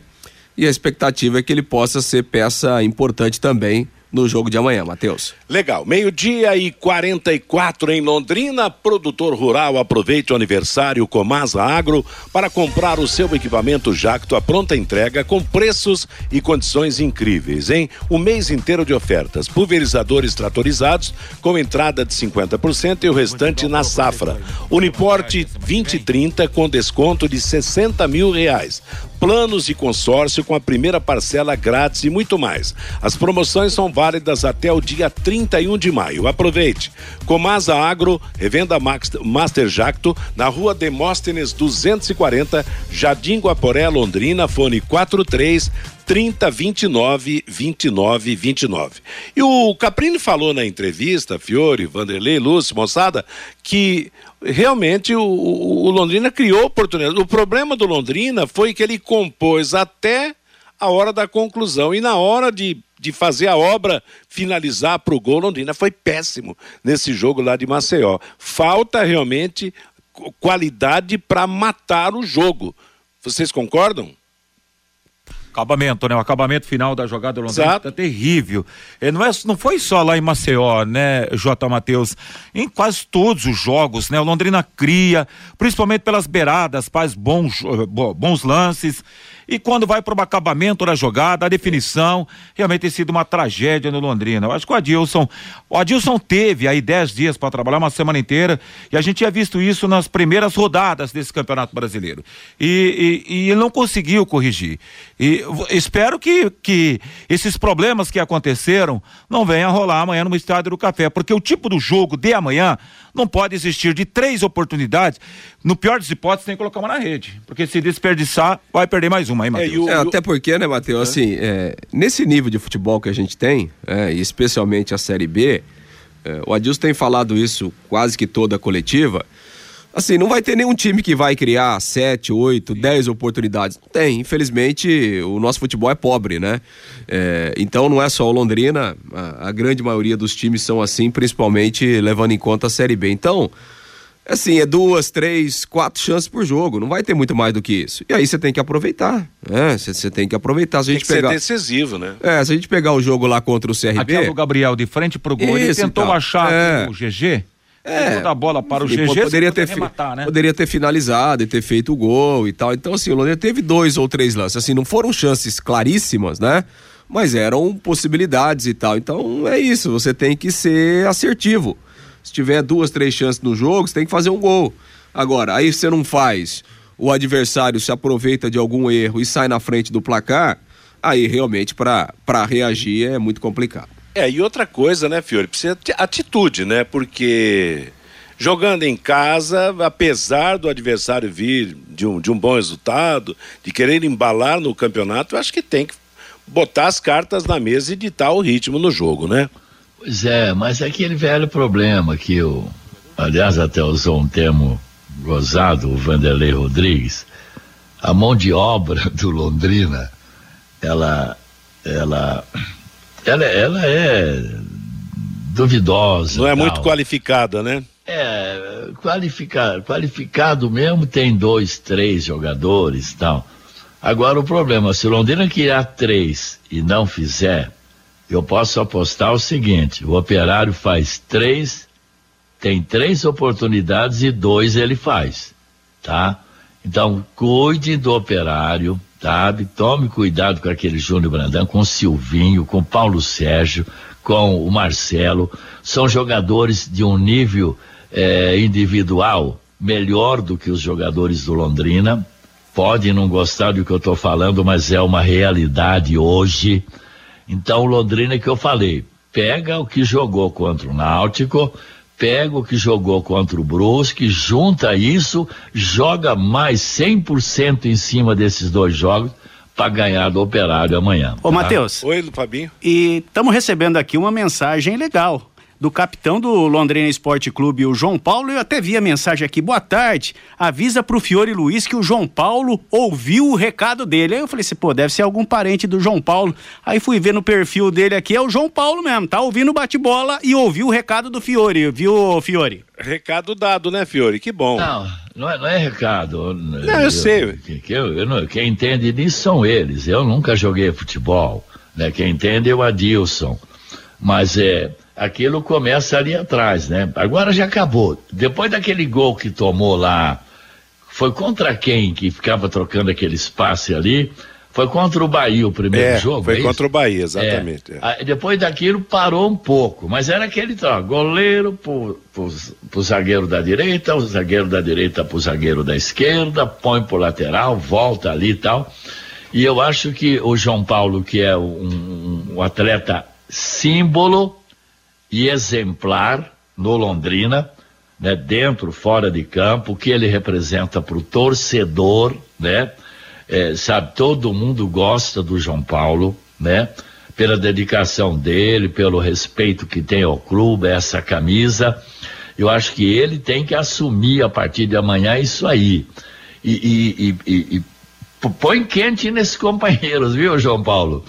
Speaker 3: E a expectativa é que ele possa ser peça importante também no jogo de amanhã, Matheus.
Speaker 2: Legal. Meio-dia e 44 em Londrina. Produtor rural, aproveite o aniversário Comasa Agro para comprar o seu equipamento Jacto à pronta entrega com preços e condições incríveis, hein? O mês inteiro de ofertas. Pulverizadores tratorizados com entrada de 50% e o restante na safra. Uniporte 2030 com desconto de 60 mil reais planos de consórcio com a primeira parcela grátis e muito mais. As promoções são válidas até o dia 31 de maio. Aproveite. Comasa Agro, revenda Master Jacto, na rua Demóstenes 240, Jardim Guaporé, Londrina, fone 43 30 29 29 29. E o Caprini falou na entrevista, Fiore, Vanderlei, Lúcio, moçada, que realmente o, o, Londrina criou oportunidade. O problema do Londrina foi que ele compôs até a hora da conclusão e na hora de, de fazer a obra finalizar para o gol, Londrina foi péssimo nesse jogo lá de Maceió. Falta realmente qualidade para matar o jogo. Vocês concordam?
Speaker 5: Acabamento, né? O acabamento final da jogada londrina tá terrível. É, não, é, não foi só lá em Maceió, né, J. Matheus? Em quase todos os jogos, né? O Londrina cria, principalmente pelas beiradas, faz bons, bons lances. E quando vai para o acabamento da jogada, a definição, realmente tem sido uma tragédia no Londrina. Eu acho que o Adilson, o Adilson teve aí dez dias para trabalhar uma semana inteira e a gente tinha visto isso nas primeiras rodadas desse Campeonato Brasileiro. E, e, e ele não conseguiu corrigir. E espero que, que esses problemas que aconteceram não venham a rolar amanhã no Estádio do Café, porque o tipo do jogo de amanhã não pode existir de três oportunidades. No pior das hipóteses, tem que colocar uma na rede. Porque se desperdiçar, vai perder mais uma, hein, Matheus?
Speaker 3: É, é, até porque, né, Matheus, é. assim, é, nesse nível de futebol que a gente tem, é, e especialmente a Série B, é, o Adilson tem falado isso quase que toda a coletiva. Assim, não vai ter nenhum time que vai criar sete, oito, dez oportunidades. Não tem. Infelizmente, o nosso futebol é pobre, né? É, então não é só o Londrina, a, a, grande maioria dos times são assim, principalmente levando em conta a Série B. Então, assim, é duas, três, quatro chances por jogo. Não vai ter muito mais do que isso. E aí você tem que aproveitar. né? Você tem que aproveitar. Se a gente
Speaker 2: tem que
Speaker 3: pegar...
Speaker 2: ser decisivo, né?
Speaker 3: É, se a gente pegar o jogo lá contra o CRB.
Speaker 5: Aquele Gabriel de frente pro gol, ele tentou então, achar é... o GG. É, da bola para o GG,
Speaker 3: poderia ter arrematar, né? poderia ter finalizado e ter feito o gol e tal. Então assim, o Londrina teve dois ou três lances, assim, não foram chances claríssimas, né? Mas eram possibilidades e tal. Então é isso, você tem que ser assertivo. Se tiver duas, três chances no jogo, você tem que fazer um gol. Agora, aí você não faz, o adversário se aproveita de algum erro e sai na frente do placar, aí realmente para reagir é muito complicado.
Speaker 2: É, e outra coisa, né, Fiore? Precisa ter atitude, né? Porque jogando em casa, apesar do adversário vir de um, de um bom resultado, de querer embalar no campeonato, eu acho que tem que botar as cartas na mesa e ditar o ritmo no jogo, né?
Speaker 4: Pois é, mas é aquele velho problema que eu, aliás, até usou um termo gozado, o Vanderlei Rodrigues, a mão de obra do Londrina, ela, ela ela, ela é duvidosa.
Speaker 2: Não é tal. muito qualificada, né?
Speaker 4: É, qualificado, qualificado mesmo tem dois, três jogadores tal. Agora o problema, se o Londrina criar três e não fizer, eu posso apostar o seguinte: o operário faz três, tem três oportunidades e dois ele faz, tá? Então cuide do operário, sabe? Tome cuidado com aquele Júnior Brandão, com o Silvinho, com o Paulo Sérgio, com o Marcelo. São jogadores de um nível eh, individual melhor do que os jogadores do Londrina. Pode não gostar do que eu estou falando, mas é uma realidade hoje. Então, o Londrina que eu falei, pega o que jogou contra o Náutico, pega o que jogou contra o Brusque, junta isso, joga mais 100% em cima desses dois jogos para ganhar do Operário amanhã.
Speaker 6: Ô,
Speaker 4: tá?
Speaker 6: Matheus.
Speaker 2: Oi, Fabinho.
Speaker 6: E estamos recebendo aqui uma mensagem legal do capitão do Londrina Esporte Clube, o João Paulo. Eu até vi a mensagem aqui. Boa tarde. Avisa pro Fiore Luiz que o João Paulo ouviu o recado dele. Aí eu falei assim, pô, deve ser algum parente do João Paulo. Aí fui ver no perfil dele aqui, é o João Paulo mesmo. Tá ouvindo o bate-bola e ouviu o recado do Fiore, viu, Fiore?
Speaker 2: Recado dado, né, Fiore? Que bom.
Speaker 4: Não, não é, não é recado.
Speaker 2: Não, eu sei.
Speaker 4: Que, que eu, eu não- quem entende disso são eles. Eu nunca joguei futebol. Né? Quem entende é o Adilson. Mas é, aquilo começa ali atrás, né? Agora já acabou. Depois daquele gol que tomou lá, foi contra quem que ficava trocando aquele espaço ali? Foi contra o Bahia o primeiro
Speaker 2: É,
Speaker 4: jogo?
Speaker 2: foi
Speaker 4: é isso?
Speaker 2: contra o Bahia, exatamente,
Speaker 4: É.
Speaker 2: é.
Speaker 4: Depois daquilo parou um pouco, mas era aquele troço, goleiro pro, pro, pro zagueiro da direita, o zagueiro da direita pro zagueiro da esquerda, põe pro lateral, volta ali e tal. E eu acho que o João Paulo, que é um, um atleta símbolo e exemplar no Londrina, né, dentro, fora de campo, o que ele representa para o torcedor, né? É, sabe, todo mundo gosta do João Paulo, né? Pela dedicação dele, pelo respeito que tem ao clube, essa camisa. Eu acho que ele tem que assumir a partir de amanhã isso aí. E, e, e, e- põe quente nesses companheiros, viu, João Paulo?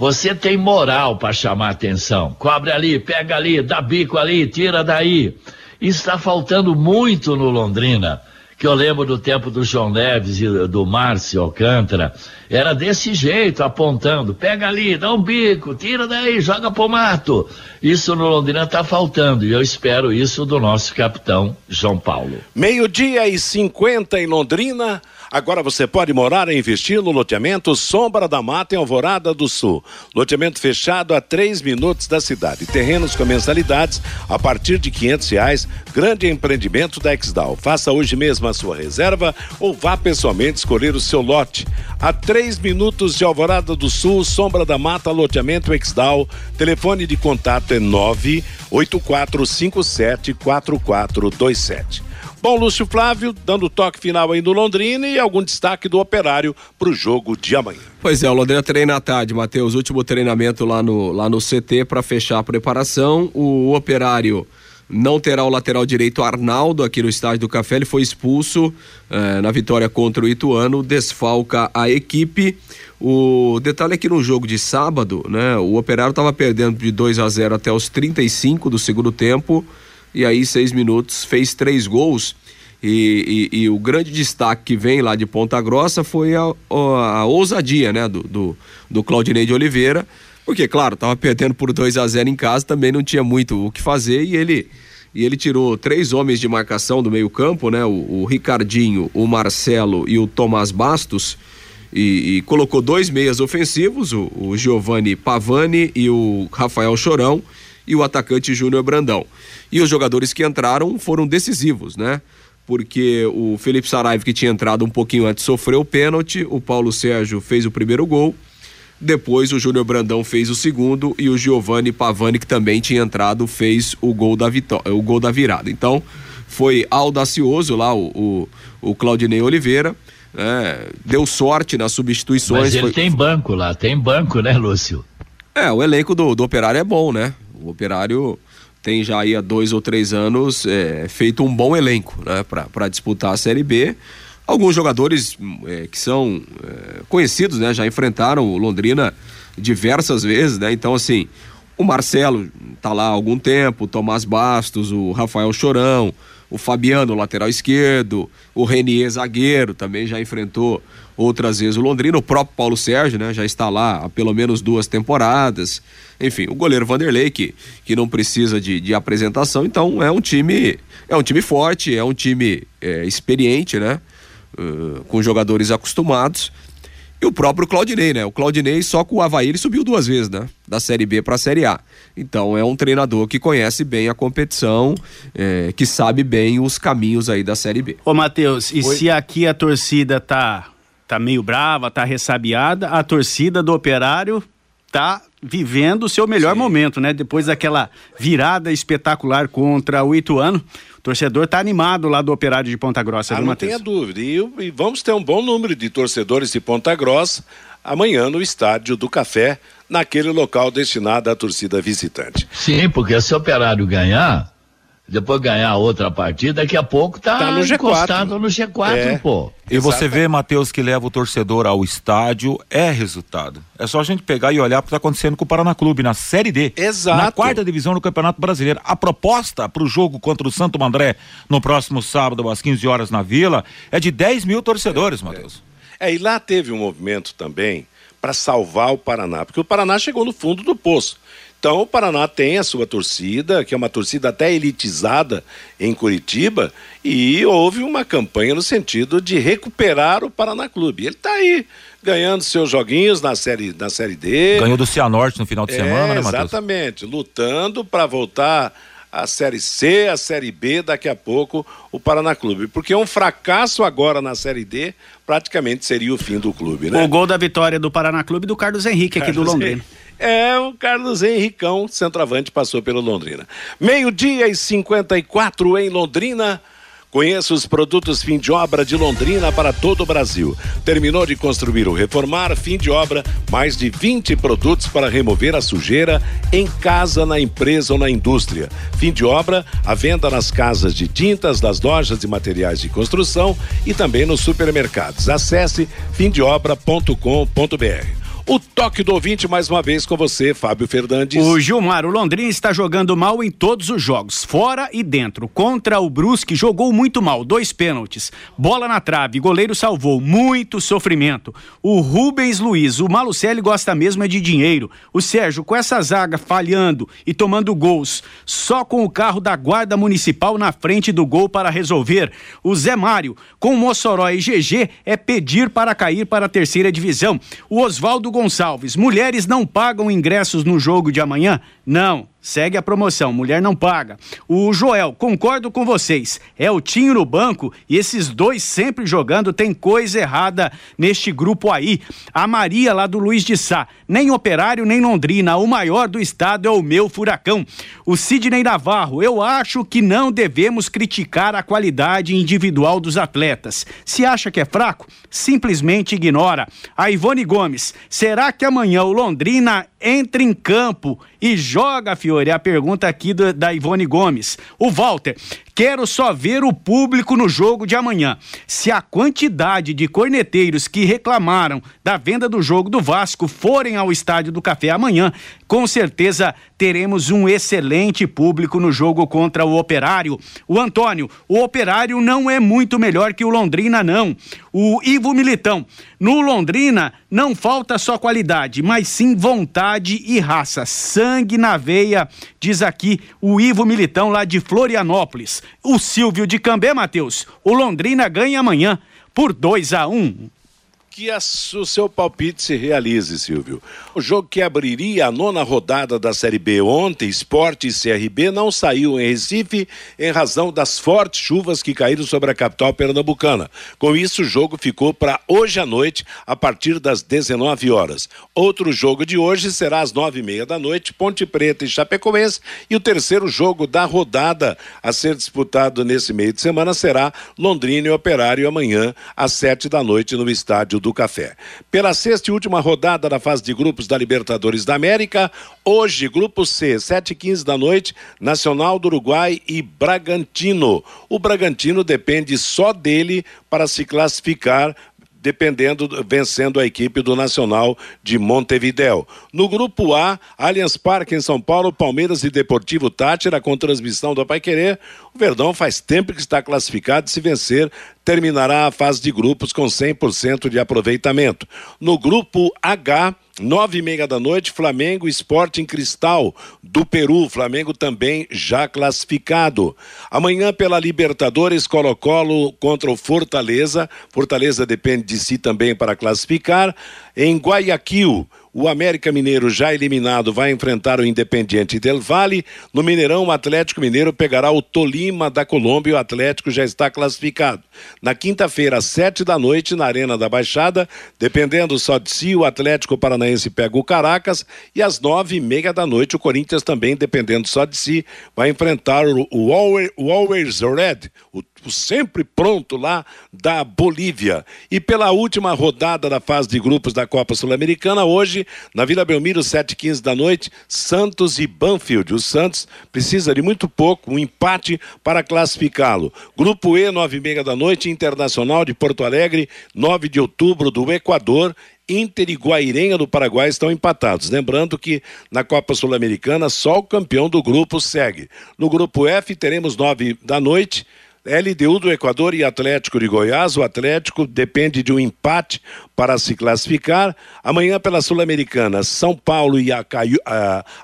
Speaker 4: Você tem moral para chamar atenção. Cobre ali, pega ali, dá bico ali, tira daí. Está faltando muito no Londrina. Que eu lembro do tempo do João Neves e do Márcio Alcântara. Era desse jeito, apontando. Pega ali, dá um bico, tira daí, joga pro mato. Isso no Londrina está faltando. E eu espero isso do nosso capitão João Paulo.
Speaker 2: Meio-dia e 50 em Londrina. Agora você pode morar e investir no loteamento Sombra da Mata em Alvorada do Sul. Loteamento fechado a 3 minutos da cidade. Terrenos com mensalidades a partir de quinhentos reais. Grande empreendimento da Exdal. Faça hoje mesmo a sua reserva ou vá pessoalmente escolher o seu lote. A 3 minutos de Alvorada do Sul, Sombra da Mata, loteamento Exdal. Telefone de contato é 984574427. Bom, Lúcio Flávio, dando o toque final aí no Londrina e algum destaque do operário para o jogo de amanhã.
Speaker 3: Pois é, o Londrina treina à tarde, Matheus. Último treinamento lá no, lá no CT para fechar a preparação. O operário não terá o lateral direito Arnaldo aqui no estádio do Café. Ele foi expulso eh, na vitória contra o Ituano, desfalca a equipe. O detalhe é que no jogo de sábado, né, o operário estava perdendo de 2 a 0 até os 35 do segundo tempo. E aí, seis minutos, fez três gols. E, e- e o grande destaque que vem lá de Ponta Grossa foi a, a- a ousadia, né, do, do, do Claudinei de Oliveira, porque, claro, tava perdendo por 2 a 0 em casa, também não tinha muito o que fazer. E ele e ele tirou três homens de marcação do meio-campo, né, o, o Ricardinho, o Marcelo e o Tomás Bastos, e, e colocou dois meias ofensivos, o, o Giovanni Pavani e o Rafael Chorão, e o atacante Júnior Brandão. E os jogadores que entraram foram decisivos, né? Porque o Felipe Saraiva, que tinha entrado um pouquinho antes, sofreu o pênalti, o Paulo Sérgio fez o primeiro gol, depois o Júnior Brandão fez o segundo e o Giovanni Pavani, que também tinha entrado, fez o gol da, vitó- o gol da virada. Então, foi audacioso lá o, o, o Claudinei Oliveira, né? deu sorte nas substituições.
Speaker 4: Mas ele
Speaker 3: foi-
Speaker 4: tem banco lá, tem banco, né, Lúcio?
Speaker 3: é, o elenco do, do Operário é bom, né? O Operário tem já aí há dois ou três anos é, feito um bom elenco, né? Para disputar a Série B. Alguns jogadores é, que são é, conhecidos, né? Já enfrentaram o Londrina diversas vezes, né? Então, assim, o Marcelo tá lá há algum tempo, o Tomás Bastos, o Rafael Chorão, o Fabiano, lateral esquerdo, o Renier, zagueiro, também já enfrentou outras vezes o Londrina, o próprio Paulo Sérgio, né, já está lá há pelo menos duas temporadas. Enfim, o goleiro Vanderlei, que, que não precisa de, de apresentação, então é um time, é um time forte, é um time é, experiente, né? Uh, com jogadores acostumados. E o próprio Claudinei, né? O Claudinei só com o Havaí ele subiu duas vezes, né? Da Série B para a Série A. Então é um treinador que conhece bem a competição, é, que sabe bem os caminhos aí da Série B.
Speaker 6: Ô, Matheus, e Oi? se aqui a torcida tá, tá meio brava, tá ressabiada, a torcida do Operário tá vivendo o seu melhor Sim. momento, né? Depois daquela virada espetacular contra o Ituano. O torcedor está animado lá do Operário de Ponta Grossa,
Speaker 2: ah,
Speaker 6: viu,
Speaker 2: Não tenha dúvida. E, e, vamos ter um bom número de torcedores de Ponta Grossa amanhã no Estádio do Café, naquele local destinado à torcida visitante.
Speaker 4: Sim, porque se o Operário ganhar, depois ganhar outra partida, daqui a pouco tá, tá no G4. encostado no G4, é. pô.
Speaker 5: E você vê, Matheus, que leva o torcedor ao estádio, é resultado. É só a gente pegar e olhar o que está acontecendo com o Paraná Clube na Série D.
Speaker 2: Exato.
Speaker 5: Na quarta divisão do Campeonato Brasileiro. A proposta para o jogo contra o Santo André no próximo sábado, às 15 horas, na Vila, é de 10 mil torcedores, é, Matheus.
Speaker 2: É. é, e lá teve um movimento também para salvar o Paraná, porque o Paraná chegou no fundo do poço. Então o Paraná tem a sua torcida, que é uma torcida até elitizada em Curitiba, e houve uma campanha no sentido de recuperar o Paraná Clube. Ele está aí ganhando seus joguinhos na série, na série D.
Speaker 5: Ganhou do Cianorte no final de
Speaker 2: é,
Speaker 5: semana, né,
Speaker 2: Matheus? Exatamente, lutando para voltar à Série C, à Série B, daqui a pouco o Paraná Clube. Porque um fracasso agora na Série D praticamente seria o fim do clube, né?
Speaker 6: O gol da vitória do Paraná Clube do Carlos Henrique Carlos aqui do Londrina. Henrique.
Speaker 2: É, o Carlos Henricão, centroavante, passou pelo Londrina. Meio-dia e 54 em Londrina. Conheça os produtos fim de obra de Londrina para todo o Brasil. Terminou de construir ou reformar, fim de obra, mais de 20 produtos para remover a sujeira em casa, na empresa ou na indústria. Fim de obra, a venda nas casas de tintas, das lojas de materiais de construção e também nos supermercados. Acesse fimdeobra.com.br. O toque do ouvinte mais uma vez com você, Fábio Fernandes.
Speaker 6: O Gilmar, o Londrina está jogando mal em todos os jogos, fora e dentro. Contra o Brusque jogou muito mal, dois pênaltis. Bola na trave, goleiro salvou, muito sofrimento. O Rubens Luiz, o Malucelli gosta mesmo é de dinheiro. O Sérgio, com essa zaga falhando e tomando gols, só com o carro da Guarda Municipal na frente do gol para resolver. O Zé Mário, com Mossoró e GG, é pedir para cair para a terceira divisão. O Oswaldo Gonçalves, mulheres não pagam ingressos no jogo de amanhã? Não. Segue a promoção, mulher não paga. O Joel, concordo com vocês. É o Tinho no banco e esses dois sempre jogando, tem coisa errada neste grupo aí. A Maria lá do Luiz de Sá, nem operário nem Londrina, o maior do estado é o meu furacão. O Sidney Navarro, eu acho que não devemos criticar a qualidade individual dos atletas. Se acha que é fraco, simplesmente ignora. A Ivone Gomes, será que amanhã o Londrina entra em campo e joga, Fiore? É a pergunta aqui do, da Ivone Gomes. O Walter, Quero só ver o público no jogo de amanhã. Se a quantidade de corneteiros que reclamaram da venda do jogo do Vasco forem ao Estádio do Café amanhã, com certeza teremos um excelente público no jogo contra o Operário. O Antônio, o Operário não é muito melhor que o Londrina, não. O Ivo Militão, no Londrina não falta só qualidade, mas sim vontade e raça. Sangue na veia, diz aqui o Ivo Militão lá de Florianópolis. O Silvio de Cambé, Matheus. O Londrina ganha amanhã por 2 a 1 um
Speaker 2: que a, o seu palpite se realize, Silvio. O jogo que abriria a nona rodada da Série B ontem, Esporte e CRB, não saiu em Recife em razão das fortes chuvas que caíram sobre a capital pernambucana. Com isso, o jogo ficou para hoje à noite, a partir das 19 horas. Outro jogo de hoje será às nove e meia da noite, Ponte Preta e Chapecoense. E o terceiro jogo da rodada a ser disputado nesse meio de semana será Londrina e Operário amanhã, às sete da noite, no estádio do Café. Pela sexta e última rodada da fase de grupos da Libertadores da América, hoje, Grupo C, 7 e 15 da noite, Nacional do Uruguai e Bragantino. O Bragantino depende só dele para se classificar dependendo, vencendo a equipe do Nacional de Montevidéu. No grupo A, Allianz Parque em São Paulo, Palmeiras e Deportivo Tátira com transmissão do Querer. O Verdão faz tempo que está classificado e se vencer, terminará a fase de grupos com 100% de aproveitamento. No grupo H, Nove e meia da noite, Flamengo Esporte em Cristal, do Peru. Flamengo também já classificado. Amanhã, pela Libertadores, Colo-Colo contra o Fortaleza. Fortaleza depende de si também para classificar. Em Guayaquil, o América Mineiro, já eliminado, vai enfrentar o Independiente Del Valle. No Mineirão, o Atlético Mineiro pegará o Tolima da Colômbia. O Atlético já está classificado. Na quinta-feira, às sete da noite, na Arena da Baixada, dependendo só de si, o Atlético Paranaense pega o Caracas. E às nove e meia da noite, o Corinthians também, dependendo só de si, vai enfrentar o Always Red, o sempre pronto lá da Bolívia. E pela última rodada da fase de grupos da Copa Sul-Americana, hoje, na Vila Belmiro, 7h15 da noite, Santos e Banfield. O Santos precisa de muito pouco, um empate para classificá-lo. Grupo E, 9h30 da noite, Internacional de Porto Alegre, 9 de outubro do Equador. Inter e Guairenha do Paraguai estão empatados. Lembrando que na Copa Sul-Americana só o campeão do grupo segue. No grupo F teremos nove da noite. LDU do Equador e Atlético de Goiás. O Atlético depende de um empate para se classificar. Amanhã pela Sul-Americana, São Paulo e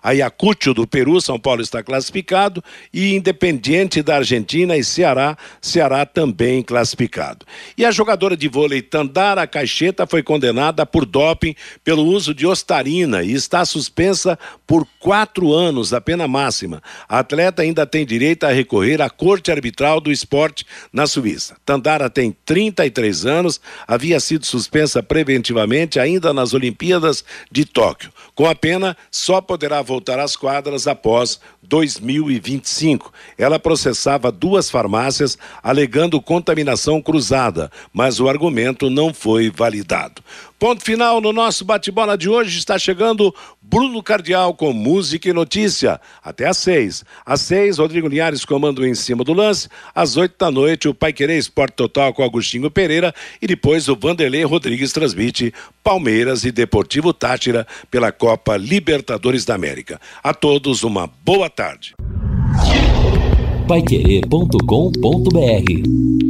Speaker 2: Ayacucho do Peru, São Paulo está classificado e Independiente da Argentina e Ceará, Ceará também classificado. E a jogadora de vôlei Tandara Caixeta foi condenada por doping pelo uso de ostarina e está suspensa por quatro anos, a pena máxima. A atleta ainda tem direito a recorrer à Corte Arbitral do Esporte na Suíça. Tandara tem 33 anos, havia sido suspensa preventivamente ainda nas Olimpíadas de Tóquio. Com a pena, só poderá voltar às quadras após 2025. Ela processava duas farmácias alegando contaminação cruzada, mas o argumento não foi validado. Ponto final no nosso bate-bola de hoje. Está chegando Bruno Cardial com música e notícia. Até às seis. Às seis, Rodrigo Linhares comando em cima do lance. Às oito da noite, o Pai Querer Esporte Total com Agostinho Pereira. E depois o Vanderlei Rodrigues transmite Palmeiras e Deportivo Tátira pela Copa Libertadores da América. A todos uma boa tarde.
Speaker 1: Paiquerê.com.br